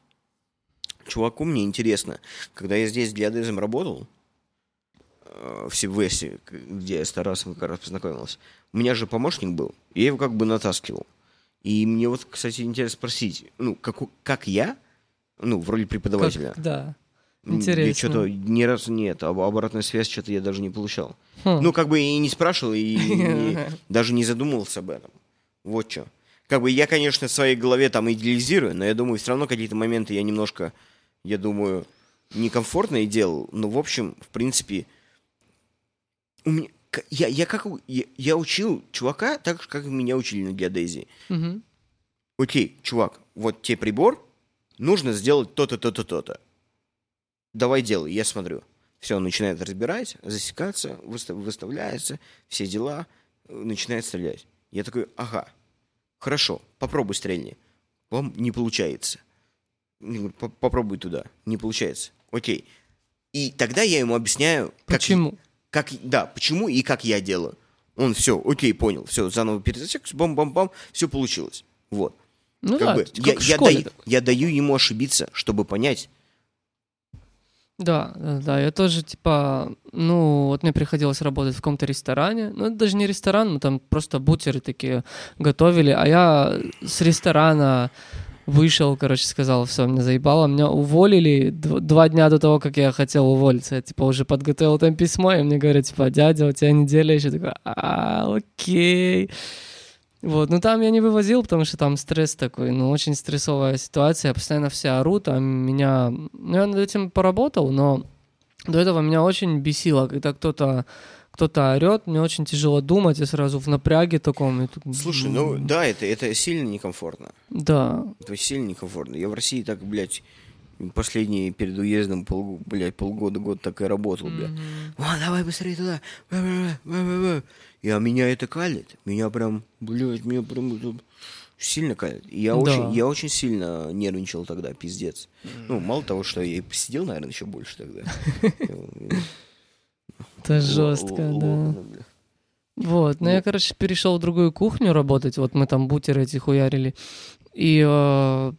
чуваку, мне интересно. Когда я здесь для Дезом работал, э, в Сибвесте, где я с Тарасом как раз познакомился, у меня же помощник был, и я его как бы натаскивал. И мне вот, кстати, интересно спросить, ну, как, как я, ну, в роли преподавателя, Как- да. интересно. Я что-то ни разу нет, об- обратную связь что-то я даже не получал. Хм. Ну, как бы и не спрашивал, и не- даже не задумывался об этом. Вот что. Как бы я, конечно, в своей голове там идеализирую, но я думаю, все равно какие-то моменты я немножко, я думаю, некомфортно и делал. Но, в общем, в принципе, у меня, я, я как я, я учил чувака так же, как меня учили на геодезии. Мгм. Окей, чувак, вот тебе прибор, нужно сделать то-то, то-то, то-то. Давай делай, я смотрю. Все, он начинает разбирать, засекаться, выста- выставляется, все дела, э, начинает стрелять. Я такой, ага, хорошо, попробуй стрельни. Вам не получается. Я говорю, «По- Попробуй туда, не получается. Окей. И тогда я ему объясняю, как, Почему? как, да, почему и как я делаю. Он все, окей, понял, все, заново перезасек, бам-бам-бам, все получилось. Вот. Ну Как да, бы, как я, в я даю, я даю ему ошибиться, чтобы понять. Да, да, да, я тоже, типа, ну, вот мне приходилось работать в каком-то ресторане, ну, это даже не ресторан, мы там просто бутеры такие готовили, а я с ресторана вышел, короче, сказал, все, меня заебало, меня уволили дв- два дня до того, как я хотел уволиться, я, типа, уже подготовил там письмо, и мне говорят, типа, дядя, у тебя неделя еще, такой, а, окей, вот, ну там я не вывозил, потому что там стресс такой, ну очень стрессовая ситуация, постоянно все орут, а меня, ну я над этим поработал, но до этого меня очень бесило, когда кто-то кто-то орет, мне очень тяжело думать, я сразу в напряге таком. Слушай, ну да, это, это сильно некомфортно. Да, Это сильно некомфортно. Я в России так, блядь, последние перед уездом, пол, блядь, полгода, год так и работал, блядь. Вон, давай быстрее туда. И а меня это калит. Меня прям, блядь, меня прям... Сильно кайф. Я, Да. очень, я очень сильно нервничал тогда, пиздец. Ну, мало того, что я и посидел, наверное, еще больше тогда. Это жестко, да. Вот, ну я, короче, перешел в другую кухню работать, вот мы там бутеры эти хуярили, и э,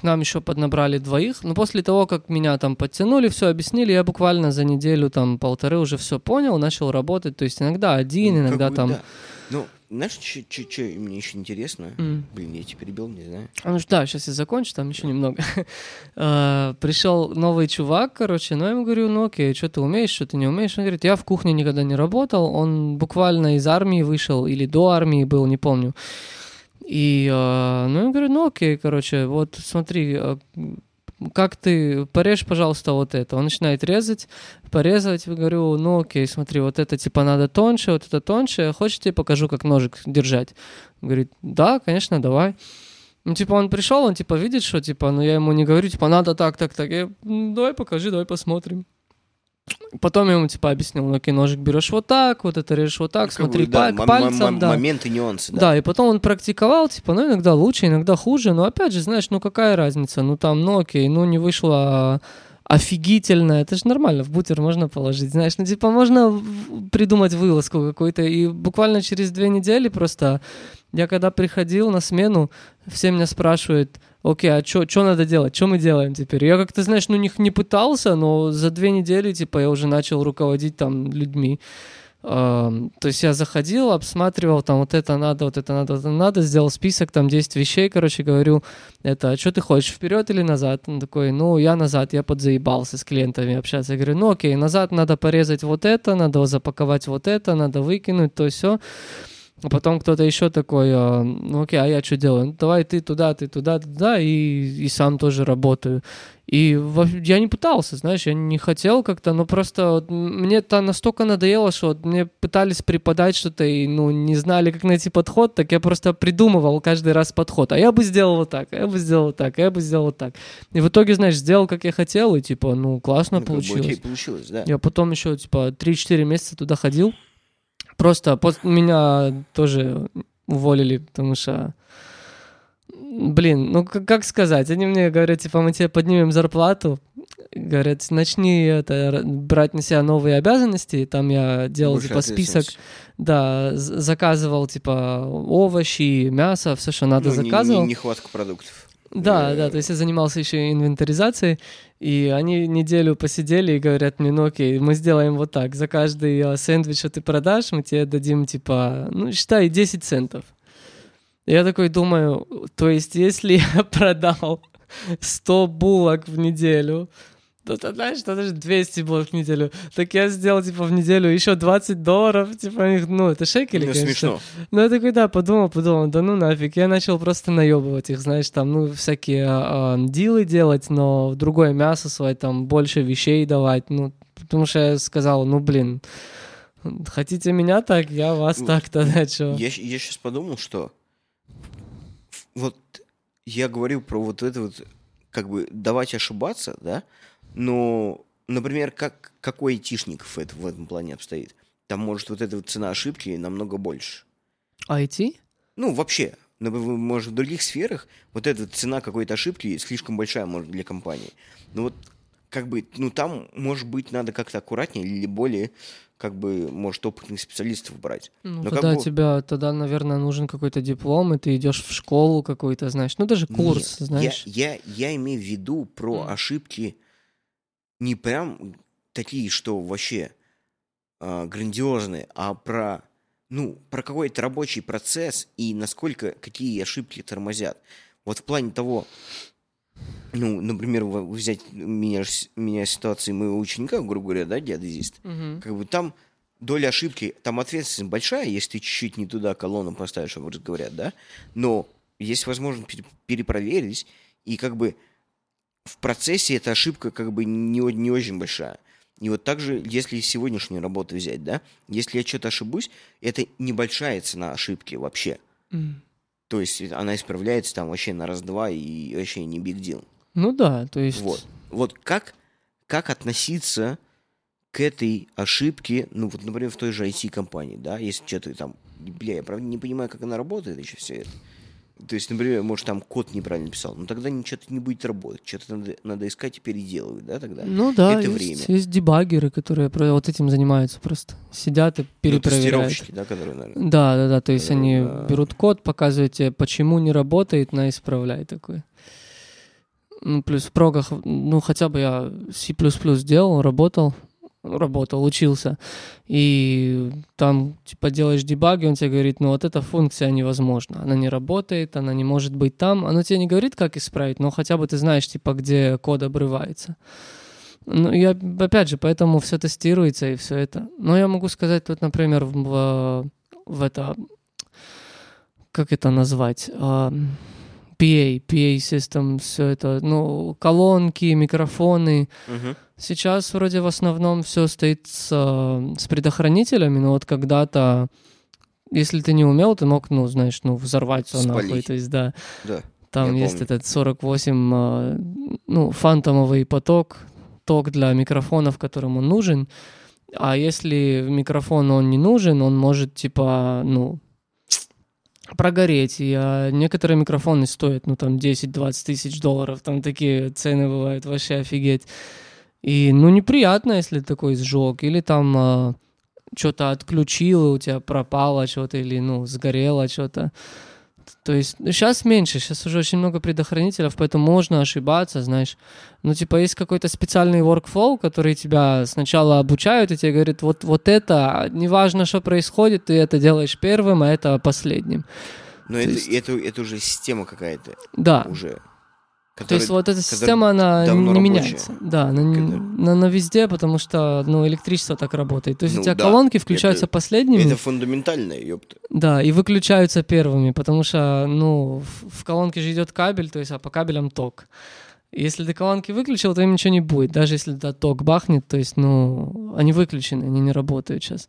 к нам еще поднабрали двоих, но после того, как меня там подтянули, все объяснили, я буквально за неделю, там, полторы уже все понял, начал работать, то есть иногда один, Ну, иногда там... да. Ну, знаешь, что мне еще интересно? М. Блин, я тебя перебил, не знаю. А ну да, сейчас я закончу, там еще немного. А, Пришел новый чувак, короче, ну я ему говорю, ну окей, что ты умеешь, что ты не умеешь? Он говорит, я в кухне никогда не работал, он буквально из армии вышел или до армии был, не помню. И, а, ну я говорю, ну окей, короче, вот смотри, а, как ты, порежь, пожалуйста, вот это. Он начинает резать, порезать, говорю, ну окей, смотри, вот это типа надо тоньше, вот это тоньше, хочешь, тебе покажу, как ножик держать? Говорит, да, конечно, давай. Ну, типа, он пришел, он, типа, видит, что, типа, ну, я ему не говорю, типа, надо так, так, так. Я, «М, давай покажи, давай посмотрим. Потом я ему, типа, объяснил, ну, окей, ножик берешь вот так, вот это режешь вот так, как смотри, бы, да, пальцем, да. Моменты, нюансы, да. Да, и потом он практиковал, типа, ну, иногда лучше, иногда хуже, но, опять же, знаешь, ну, какая разница, ну, там, ну, окей, ну, не вышло офигительно, это же нормально, в бутер можно положить, знаешь, ну, типа, можно придумать вылазку какую-то, и буквально через две недели просто я когда приходил на смену, все меня спрашивают, окей, а что надо делать, что мы делаем теперь? Я как-то, знаешь, ну, не, не пытался, но за две недели, типа, я уже начал руководить там людьми. То есть я заходил, обсматривал, там вот это надо, вот это надо, вот это надо, сделал список, там 10 вещей, короче, говорю, это, что ты хочешь, вперед или назад? Он такой, ну, я назад, я подзаебался с клиентами общаться. Я говорю, ну, окей, назад надо порезать вот это, надо запаковать вот это, надо выкинуть, то все. А потом кто-то еще такой, а, ну окей, а я что делаю? Ну, давай ты туда, ты туда, туда, и, и сам тоже работаю. И я не пытался, знаешь, я не хотел как-то, но просто вот мне это настолько надоело, что вот мне пытались преподать что-то и, ну, не знали, как найти подход, так я просто придумывал каждый раз подход. А я бы сделал вот так, а я бы сделал вот так, а я бы сделал вот так. И в итоге, знаешь, сделал, как я хотел, и типа, ну, классно Ну, как бы, получилось. получилось, да. Я потом еще, типа, 3-4 месяца туда ходил. Просто меня тоже уволили, потому что... Блин, ну как, сказать? Они мне говорят, типа, мы тебе поднимем зарплату. Говорят, начни это, брать на себя новые обязанности. Там я делал, Больше типа, список, да, заказывал, типа, овощи, мясо, все, что надо, Ну, не- не- заказывал. Нехватка продуктов. Да, Э, да, то есть я занимался еще и инвентаризацией, и они неделю посидели и говорят мне, ну окей, мы сделаем вот так, за каждый э, сэндвич, что ты продашь, мы тебе дадим, типа, ну считай, 10 центов. И Я такой думаю, то есть если я продал 100 булок в неделю, то ты знаешь, что даже 200 булок в неделю, так я сделал, типа, в неделю еще 20 долларов, типа, их, ну, это шекели, Ну, конечно. смешно. Ну, я такой, да, подумал, подумал, да ну нафиг. Я начал просто наебывать их, знаешь, там, ну, всякие а, дилы делать, но в другое мясо свое, там, больше вещей давать, ну, потому что я сказал, ну, блин, хотите меня так, я вас Ну, так, тогда что? Я, сейчас подумал, что вот я говорю про вот это вот, как бы давать ошибаться, да, но, например, как, какой айтишник в, это, в этом плане обстоит? Там может вот эта вот цена ошибки намного больше. IT? Ну, вообще, может, в других сферах вот эта цена какой-то ошибки слишком большая, может, для компании. Ну вот, как бы, ну там, может быть, надо как-то аккуратнее или более, как бы, может, опытных специалистов брать. Ну, Но как тогда бы- тебя, тогда, наверное, нужен какой-то диплом, и ты идешь в школу какой-то, знаешь, ну, даже курс, Нет, знаешь. Я, я, я имею в виду про Мгм. ошибки не прям такие, что вообще а, грандиозные, а про, ну, про какой-то рабочий процесс и насколько какие ошибки тормозят. Вот в плане того, ну, например, взять меня, меня ситуации моего ученика, грубо говоря, да, геодезист, Мгм. как бы там доля ошибки, там ответственность большая, если ты чуть-чуть не туда колонну поставишь, как говорят, да, но есть возможность пере- перепроверить, и как бы в процессе эта ошибка как бы не, не очень большая. И вот также, если сегодняшнюю работу взять, да, если я что-то ошибусь, это небольшая цена ошибки вообще. М. То есть она исправляется там вообще на раз-два и вообще не big deal. Ну да, то есть... Вот. Вот как, как относиться к этой ошибке, ну вот, например, в той же IT-компании, да, если что-то там, бля, я правда не понимаю, как она работает еще все это. То есть, например, может, там код неправильно писал, но тогда ничего не будет работать. Что-то надо, надо искать и переделывать, да, тогда? Ну да, Это есть, время. есть дебаггеры, которые вот этим занимаются просто. Сидят и Ну, перепроверяют. тестировщики, да, которые, наверное. Да, да, да. То есть они Да. берут код, показывают тебе, почему не работает, на исправляй такой. Ну, плюс в прогах, ну, хотя бы я C++ делал, работал, работал, учился. И там, типа, делаешь дебаги, он тебе говорит, ну, вот эта функция невозможна. Она не работает, она не может быть там. Оно тебе не говорит, как исправить, но хотя бы ты знаешь, типа, где код обрывается. Ну, я, опять же, поэтому все тестируется и все это. Но я могу сказать, вот, например, в, в, в это, как это назвать, А, PA, PA system, все это, ну, колонки, микрофоны. Мгм. Сейчас вроде в основном все стоит с, с предохранителями, но вот когда-то, если ты не умел, ты мог, ну, знаешь, ну, взорваться нахуй, Спалить. то есть, да. Да. Там Я есть помню. этот 48, а, ну, фантомовый поток, ток для микрофонов, которым он нужен. А если микрофон он не нужен, он может, типа, ну, прогореть. И а, некоторые микрофоны стоят, ну, там, 10-20 тысяч долларов. Там такие цены бывают, вообще офигеть. И, ну, неприятно, если такой сжег. Или там что-то отключило, у тебя пропало что-то, или, ну, сгорело что-то. То есть сейчас меньше, сейчас уже очень много предохранителей, поэтому можно ошибаться, знаешь. Ну, типа, есть какой-то специальный workflow, который тебя сначала обучают, и тебе говорят, вот, вот это, неважно, что происходит, ты это делаешь первым, а это последним. Но это, есть- это, это уже система какая-то Да. уже. То есть вот эта система, она не рабочая. меняется. Да, она, Когда- она везде, потому что, ну, электричество так работает. То есть Ну у тебя да, колонки включаются это- последними. Это фундаментально, ёпта. Да, и выключаются первыми, потому что, ну, в, в колонке же идет кабель, то есть, а по кабелям ток. Если ты колонки выключил, то им ничего не будет, даже если да, ток бахнет, то есть, ну, они выключены, они не работают сейчас.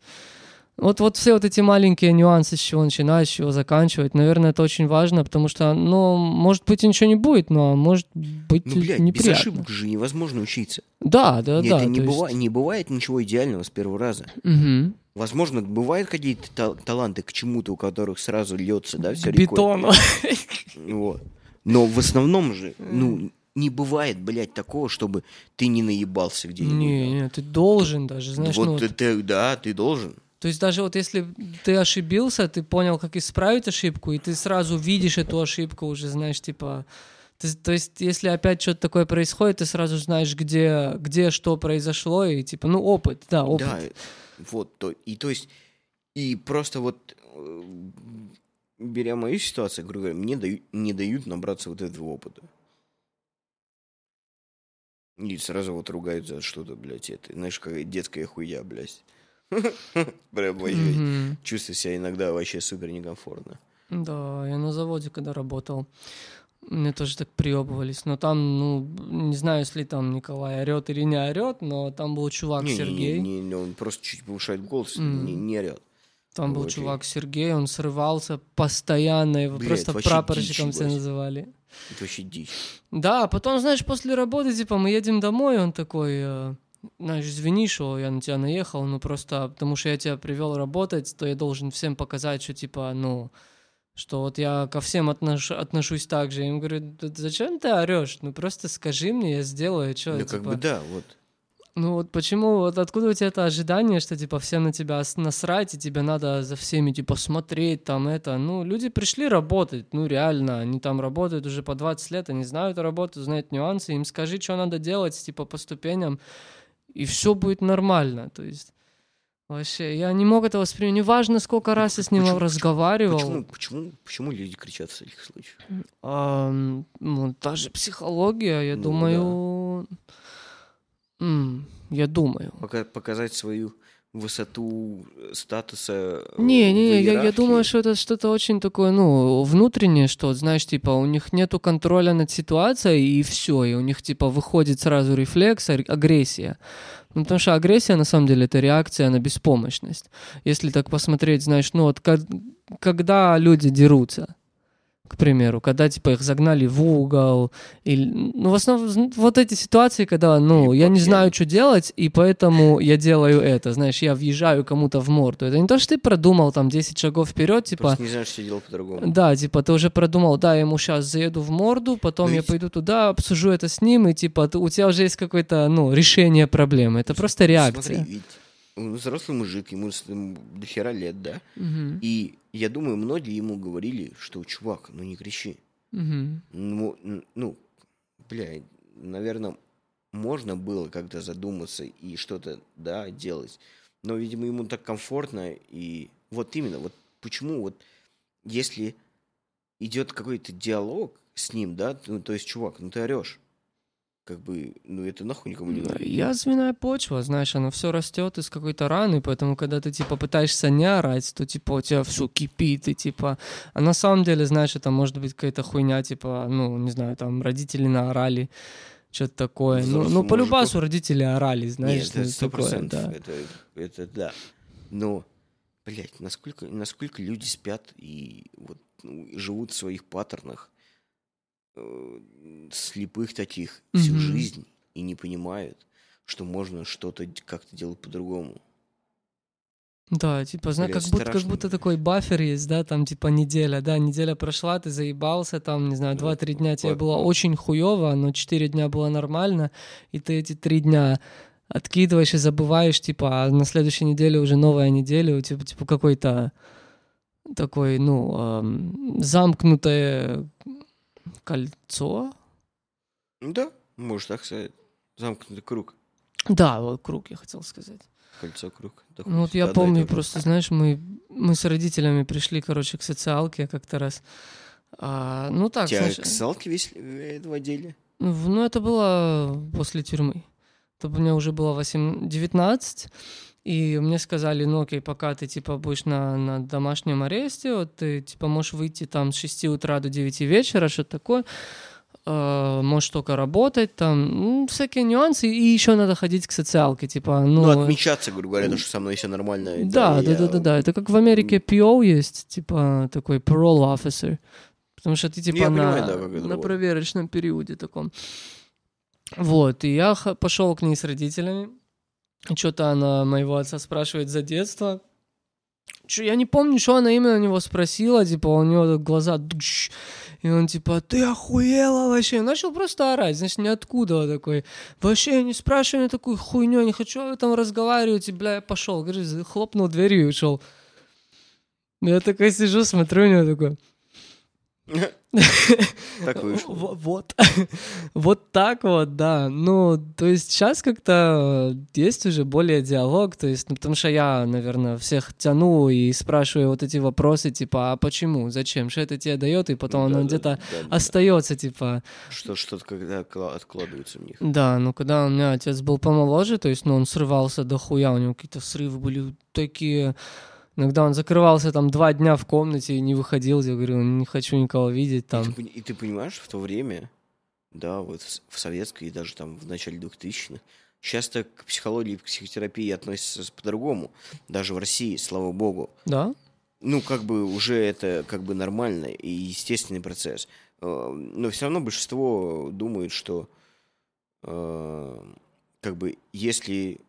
Вот, вот все вот эти маленькие нюансы, с чего начинать, с чего заканчивать, наверное, это очень важно, потому что, ну, может быть, и ничего не будет, но может быть Ну, блядь, без неприятно. ошибок же невозможно учиться. Да, да, это да. не, то есть- не бывает ничего идеального с первого раза. Мгм. Возможно, бывают какие-то та- таланты к чему-то, у которых сразу льется, да, все К бетону. Вот. Но в основном же, ну, не бывает, блядь, такого, чтобы ты не наебался где-нибудь. Не, не, ты должен даже, знаешь, вот ну, ты, ты- да, ты должен. То есть даже вот если ты ошибился, ты понял, как исправить ошибку, и ты сразу видишь эту ошибку уже, знаешь, типа... ты- то есть если опять что-то такое происходит, ты сразу знаешь, где, где что произошло, и типа, ну, опыт, да, опыт. Да, вот, то, и то есть, и просто вот, э, беря мою ситуацию, грубо говоря, мне дают, не дают набраться вот этого опыта. И сразу вот ругают за что-то, блядь, это, знаешь, какая детская хуя, блядь. Прям вообще чувствую себя иногда вообще супер некомфортно. Да, я на заводе, когда работал, мне тоже так приебывались. Но там, ну, не знаю, если там Николай орет или не орет, но там был чувак Не, Сергей. не, не, он просто чуть повышает голос, не, не орет. Там был чувак Сергей, он срывался постоянно, его Блядь, просто прапорщиком все называли. Это вообще дичь. Да, потом, знаешь, после работы, типа, мы едем домой, он такой, э, знаешь, извини, что я на тебя наехал, ну просто потому что я тебя привел работать, то я должен всем показать, что, типа, ну, что вот я ко всем отнош- отношусь так же. Я ему говорю, «Да зачем ты орешь? Ну просто скажи мне, я сделаю, что, Ну, типа, как бы да, вот. ну вот почему, вот откуда у тебя это ожидание, что типа всем на тебя насрать, и тебе надо за всеми типа смотреть там это. Ну, люди пришли работать, ну реально, они там работают уже по 20 лет, они знают работу, знают нюансы, им скажи, что надо делать, типа по ступеням, и все будет нормально, то есть... Вообще, я не мог это воспринять. Неважно, сколько раз я с ним Почему- разговаривал. Почему, почему, почему люди кричат в таких случаях? Ам, ну, та же психология, я Ну, думаю... м, я думаю. Пока, показать свою высоту э, статуса э, Не, не, я, я думаю, что это что-то очень такое, ну, внутреннее, что, знаешь, типа, у них нету контроля над ситуацией, и все, и у них, типа, выходит сразу рефлекс, агрессия. Ну, потому что агрессия, на самом деле, это реакция на беспомощность. Если так посмотреть, знаешь, ну, вот когда люди дерутся, к примеру, когда, типа, их загнали в угол, или, ну, в основном, вот эти ситуации, когда, ну, Или я не знаю, что делать, и поэтому я делаю это, знаешь, я въезжаю кому-то в морду. Это не то, что ты продумал там 10 шагов вперед, типа, Просто не знаешь, что делать по-другому. да, типа, ты уже продумал, да, я ему сейчас заеду в морду, потом Но я ведь- пойду туда, обсужу это с ним, и, типа, у тебя уже есть какое-то, ну, решение проблемы. Это просто реакция. Смотри, ведь он взрослый мужик, ему до хера лет, да? Мгм. И я думаю, многие ему говорили, что, чувак, ну не кричи. Мгм. Ну, ну бля, наверное, можно было как-то задуматься и что-то, да, делать. Но, видимо, ему так комфортно, и вот именно, вот почему вот если идет какой-то диалог с ним, да, ну, то есть, чувак, ну ты орешь, как бы, ну это нахуй никому не надо. Язвенная почва, знаешь, она все растет из какой-то раны, поэтому когда ты типа пытаешься не орать, то типа у тебя все кипит, и типа. А на самом деле, знаешь, это может быть какая-то хуйня, типа, ну, не знаю, там родители наорали, что-то такое. Ну, Взрослым ну, по любасу родители орали, знаешь, Нет, ну, это сто такое, процентов, да. это, это да. Но, блядь, насколько, насколько люди спят и вот ну, живут в своих паттернах, слепых таких всю Мгм. жизнь и не понимают, что можно что-то как-то делать по-другому. Да, типа, знаешь, как будто, как будто такой баффер есть, да, там, типа, неделя, да, неделя прошла, ты заебался, там, не знаю, Да, 2-3 дня тебе было очень хуево, но 4 дня было нормально, и ты эти 3 дня откидываешь и забываешь, типа, а на следующей неделе уже новая неделя, у тебя, типа, какой-то такой, ну, эм, замкнутое кольцо. Ну Да, можно так сказать. Замкнутый круг. Да, вот круг, я хотел сказать. Кольцо круг. Да Ну вот я помню, то же. просто, знаешь, мы, мы с родителями пришли, короче, к социалке как-то раз. А, ну так, Тебя знаешь, к салке весь в отделе? в- ну это было после тюрьмы. То мне уже было 8, 19, и мне сказали, ну окей, пока ты, типа, будешь на, на домашнем аресте, вот ты, типа, можешь выйти там с 6 утра до 9 вечера, что-то такое, э, можешь только работать, там, ну, всякие нюансы, и еще надо ходить к социалке, типа, ну... Ну, отмечаться, грубо говоря, то, что со мной все нормально. это Да, да, я- да, да, да. Это как в Америке PO есть, типа такой parole officer. Потому что ты типа я на, понимаю, да, на проверочном периоде таком. Вот, и я пошел к ней с родителями. Что-то она моего отца спрашивает за детство. Чё, я не помню, что она именно у него спросила, типа, у него глаза душ, и он типа, ты охуела вообще? Начал просто орать, значит, ниоткуда такой. Вообще, не спрашивай меня такую хуйню, не хочу об этом разговаривать, и, бля, я пошел. Говорит, хлопнул дверью и ушел. Я такой сижу, смотрю, у него такой, Так вышло. Во- Вот. Вот так вот, да. Ну, то есть сейчас как-то есть уже более диалог, то есть, ну, потому что я, наверное, всех тяну и спрашиваю вот эти вопросы, типа, а почему, зачем, что это тебе дает, и потом оно где-то остается, типа, Что, что-то когда кла- откладывается в них. да, ну, когда у меня отец был помоложе, то есть, ну, он срывался до хуя, у него какие-то срывы были такие... Иногда он закрывался там два дня в комнате и не выходил, я говорю, не хочу никого видеть И там. ты, пони- и ты понимаешь, в то время, да, вот в, в советской и даже там в начале 2000-х, сейчас-то к психологии и психотерапии относятся по-другому. Даже в России, слава богу. Да? Ну, как бы уже это как бы нормальный и естественный процесс. Э, Но все равно большинство думают, что э, как бы если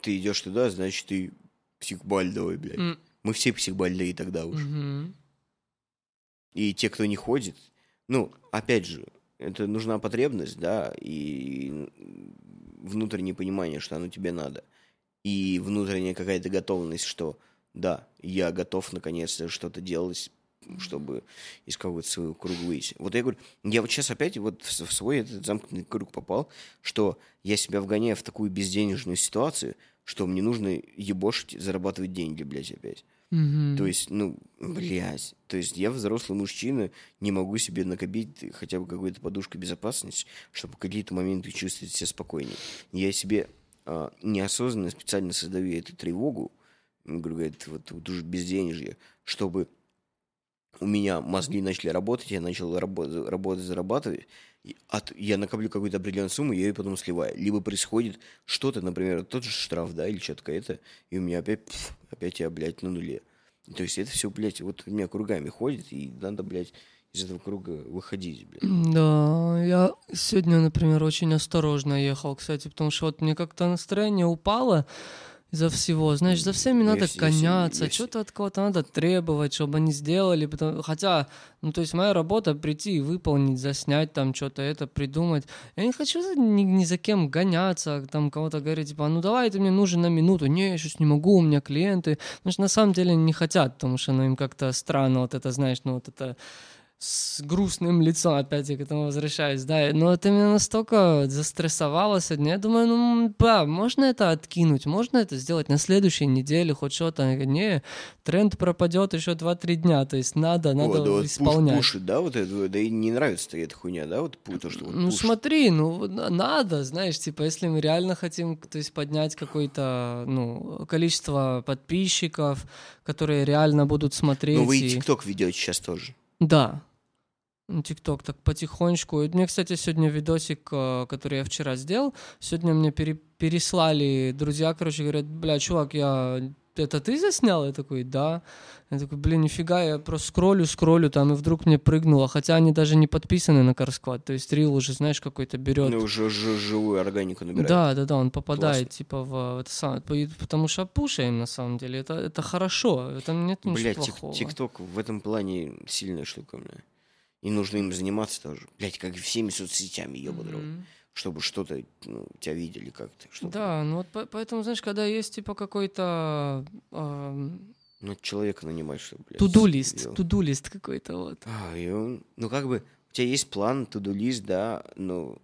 ты идешь туда, значит ты психбальдовый, блядь. М, Мы все психбольные тогда уже. мгм. И те, кто не ходит, ну, опять же, это нужна потребность, да, и внутреннее понимание, что оно тебе надо. И внутренняя какая-то готовность, что да, я готов наконец-то что-то делать, чтобы из какого-то своего круга выйти. Вот я говорю, я вот сейчас опять вот в свой этот замкнутый круг попал, что я себя вгоняю в такую безденежную ситуацию, что мне нужно ебошить, зарабатывать деньги, блядь, опять. Мгм. То есть, ну, блядь. То есть я взрослый мужчина, не могу себе накопить хотя бы какую-то подушку безопасности, чтобы в какие-то моменты чувствовать себя спокойнее. Я себе а, неосознанно специально создаю эту тревогу, это вот, вот уже безденежье, чтобы у меня мозги начали работать, я начал работать, работать зарабатывать, от, я накоплю какую-то определенную сумму, я ее потом сливаю. Либо происходит что-то, например, тот же штраф, да, или что-то это, и у меня опять, пф, опять я, блядь, на нуле. То есть это все, блядь, вот у меня кругами ходит, и надо, блядь, из этого круга выходить, блядь. Да, я сегодня, например, очень осторожно ехал, кстати, потому что вот мне как-то настроение упало из-за всего. Знаешь, за всеми надо Если- гоняться, если- что-то от кого-то надо требовать, чтобы они сделали. потому- Хотя, ну, то есть моя работа прийти и выполнить, заснять там что-то, это придумать. Я не хочу за- ни, ни за кем гоняться, там кого-то говорить, типа, ну давай, ты мне нужен на минуту. Не, я сейчас не могу, у меня клиенты. Потому что на самом деле не хотят, потому что ну, им как-то странно вот это, знаешь, ну вот это с грустным лицом, опять я к этому возвращаюсь, да, но это меня настолько застрессовало сегодня, я думаю, ну, да, можно это откинуть, можно это сделать на следующей неделе, хоть что-то, не, тренд пропадет еще 2-3 дня, то есть надо, надо Вот, да вот исполнять. пушит, да, вот это, да и не нравится эта хуйня, да, вот то, что вот Ну пушит. смотри, ну надо, знаешь, типа если мы реально хотим, то есть поднять какое-то, ну, количество подписчиков, которые реально будут смотреть. Ну вы и и- ТикТок ведете сейчас тоже. Да. ТикТок так потихонечку. И Мне, кстати, сегодня видосик, э, который я вчера сделал, сегодня мне пере- переслали друзья, короче, говорят, бля, чувак, я... Это ты заснял? Я такой, да. Я такой, блин, нифига, я просто скроллю, скроллю, там, и вдруг мне прыгнуло. Хотя они даже не подписаны на Карсквад. То есть Рил уже, знаешь, какой-то берет. Ну уже жи- живую органику набирает. Да, да, да, он попадает, Классно. типа, в, в это самое. по- Потому что пушаем, на самом деле. Это, это хорошо. Это нет ничего Блять, плохого. ТикТок в этом плане сильная штука, бля. И нужно им заниматься тоже. Блять, как и всеми соцсетями, ебаный. Мгм. Чтобы что-то, ну, тебя видели как-то. Чтобы... Да, ну вот по- поэтому, знаешь, когда есть типа какой-то Ну, человека нанимать, чтобы, блядь, туду-лист, туду-лист какой-то вот. А, и он, ну, как бы, у тебя есть план, туду-лист, да, но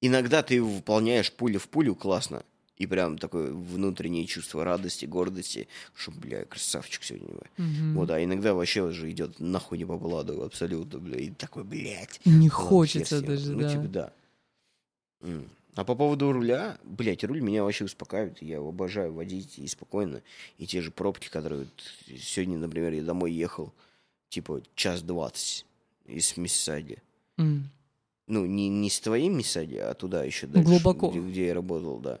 иногда ты его выполняешь пуля в пулю, классно, и прям такое внутреннее чувство радости, гордости, что, бля, красавчик сегодня. Мгм. Вот, а иногда вообще уже идет нахуй не по плану, абсолютно, бля, и такой, блядь. Не ладно, хочется даже, ну, да. типа, да. М. А по поводу руля, блядь, руль меня вообще успокаивает. Я обожаю водить и спокойно. И те же пробки, которые вот сегодня, например, я домой ехал, типа час двадцать из Миссаги. М. Ну, не, не с твоей Миссаги, а туда еще дальше. Глубоко. Где, где я работал, да.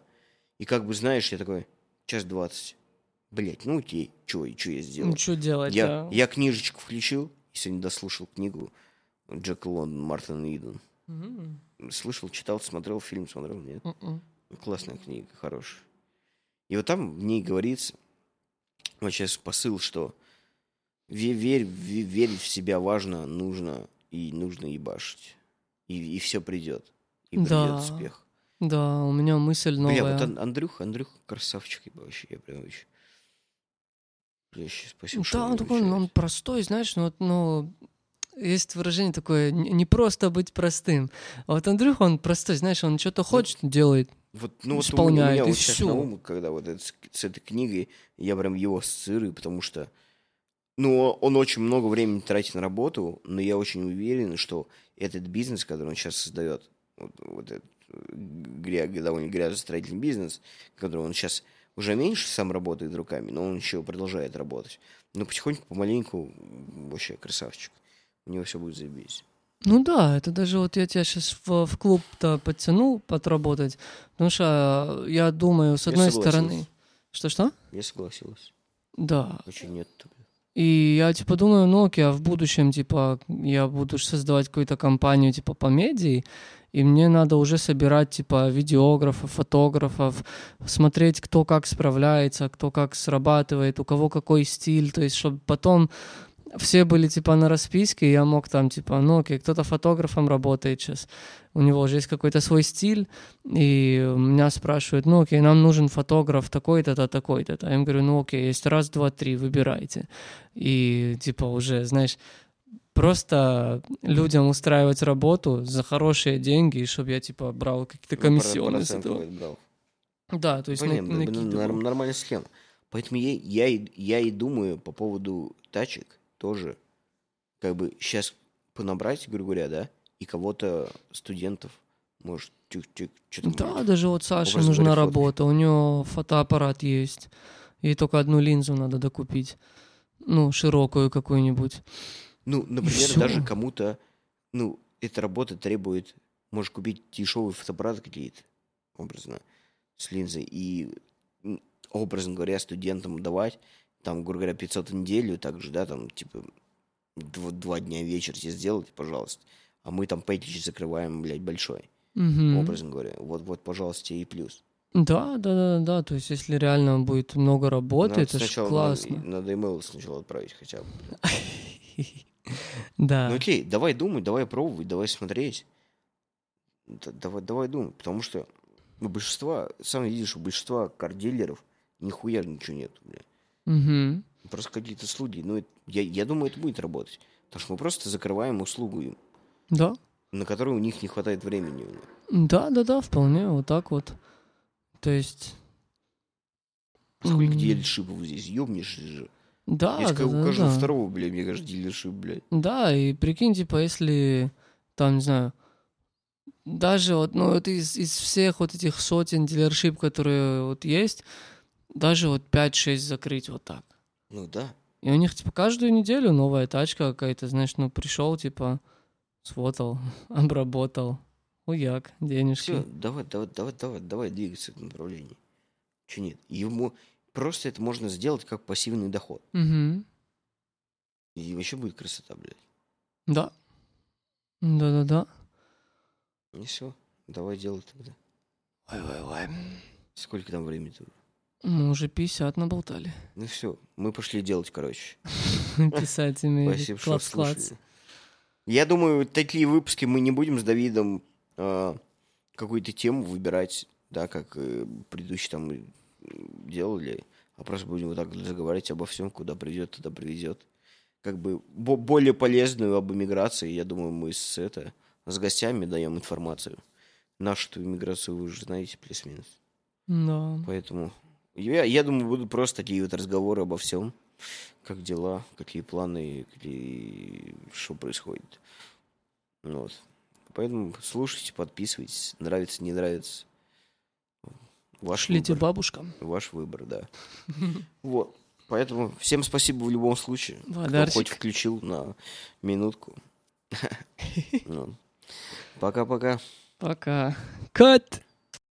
И как бы, знаешь, я такой, час двадцать. Блядь, ну окей, чё, чё я сделал? Ну, что делать, Я, да. я книжечку включил, и сегодня дослушал книгу Джека Лондон, Мартин Иден. М. Слышал, читал, смотрел фильм, смотрел, нет? М-м. Классная книга, хорошая. И вот там в ней говорится, вот сейчас посыл, что ве- верь, ве- верить в себя важно, нужно, и нужно ебашить. И, все придет. И придет Да. успех. Да, у меня мысль новая. Бля, вот Ан- Андрюх, Андрюх красавчик, вообще, я прям очень... Бля, щас спасибо, что Да, он такой, он простой, знаешь, ну, вот, ну, есть выражение такое, не просто быть простым. А вот Андрюха, он простой, знаешь, он что-то хочет, делает. Вот, ну, вот у меня, исполняет, и вот сейчас всё. на ум, когда вот это с, этой книгой, я прям его ассоциирую, потому что, ну, он очень много времени тратит на работу, но я очень уверен, что этот бизнес, который он сейчас создает, вот, вот этот гря, довольно грязный строительный бизнес, который он сейчас уже меньше сам работает руками, но он еще продолжает работать. Но потихоньку, помаленьку, вообще красавчик. У него все будет заебись. Ну да, это даже вот я тебя сейчас в, в клуб-то подтянул подработать, потому что я думаю, с Я одной согласился. стороны... Что-что? Я согласилась. Да. Очень нет. И я типа думаю, ну окей, а в будущем, типа, я буду создавать какую-то компанию, типа, по медии, и мне надо уже собирать, типа, видеографов, фотографов, смотреть, кто как справляется, кто как срабатывает, у кого какой стиль, то есть, чтобы потом все были, типа, на расписке, и я мог там, типа, ну окей, кто-то фотографом работает сейчас, у него уже есть какой-то свой стиль, и меня спрашивают, ну окей, нам нужен фотограф такой-то, такой-то. Я им говорю, ну окей, есть раз, два, три, выбирайте. И типа уже, знаешь, просто людям устраивать работу за хорошие деньги, и чтобы я типа брал какие-то комиссионные с этого. Брал. Да, то есть на- Понятно, ну, накидывал. нар- нормальная схема. Поэтому я, я, и- я и думаю по поводу тачек тоже, как бы сейчас понабрать, грубо говоря, да, и кого-то студентов, может, тюк-тюк, что там Да, будет. даже вот Саше нужна говоря, работа, у него фотоаппарат есть, ей только одну линзу надо докупить, ну, широкую какую-нибудь. Ну, например, даже кому-то, ну, эта работа требует, может купить дешевый фотоаппарат какие-то, образно, с линзой, и, образно говоря, студентам давать, там, грубо говоря, 500 в неделю, также, да, там, типа, дв- два дня вечер тебе сделайте, пожалуйста. А мы там пэкидж закрываем, блядь, большой, Мгм. образно говоря. Вот, вот, пожалуйста, и плюс. Да, да, да, да. То есть, если реально будет много работы, Надо это же классно. Надо, надо email сначала отправить хотя бы. Да. Ну окей, давай думать, давай пробовать, давай смотреть. Давай, давай думать, потому что у большинства, сам видишь, у большинства кардилеров нихуя ничего нет, бля. Мгм. Просто какие-то слуги. Ну, это- я, я думаю, это будет работать. Потому что мы просто закрываем услугу им, Да. на которую у них не хватает времени. Да, да, да, вполне, вот так вот. То есть... Сколько М. дилершипов здесь, ёбнешь же. Да, Есть да, у каждого да. второго, бля, мне кажется, дилершип, блядь. Да, и прикинь, типа, если там, не знаю, даже вот, ну, вот из, из всех вот этих сотен дилершип, которые вот есть, даже вот 5-6 закрыть вот так. Ну да. И у них, типа, каждую неделю новая тачка какая-то, знаешь, ну, пришел, типа, сфотал, обработал, уяк, денежки. Все, давай, давай, давай, давай, давай двигаться в этом направлении. Че нет? Ему просто это можно сделать как пассивный доход. Мгм. И вообще будет красота, блядь. Да. Да-да-да. И все. Давай делай тогда. Ой-ой-ой. Сколько там времени-то? Мы уже 50 наболтали. Ну все, мы пошли делать, короче. Писать ими Спасибо, что слушали. Я думаю, такие выпуски мы не будем с Давидом а, какую-то тему выбирать, да, как э, предыдущие там делали, а просто будем вот так разговаривать обо всем, куда придет, туда приведет. Как бы бо- более полезную об иммиграции, я думаю, мы с это с гостями даем информацию. Нашу иммиграцию вы уже знаете, плюс-минус. Да. Поэтому я, я думаю, будут просто такие вот разговоры обо всем. Как дела, какие планы, какие... что происходит. Вот. Поэтому слушайте, подписывайтесь. Нравится, не нравится. Ваш Шлите выбор. бабушкам. Ваш выбор, да. Вот. Поэтому всем спасибо в любом случае. Кто хоть включил на минутку. Ну. Пока-пока. Пока. Кат!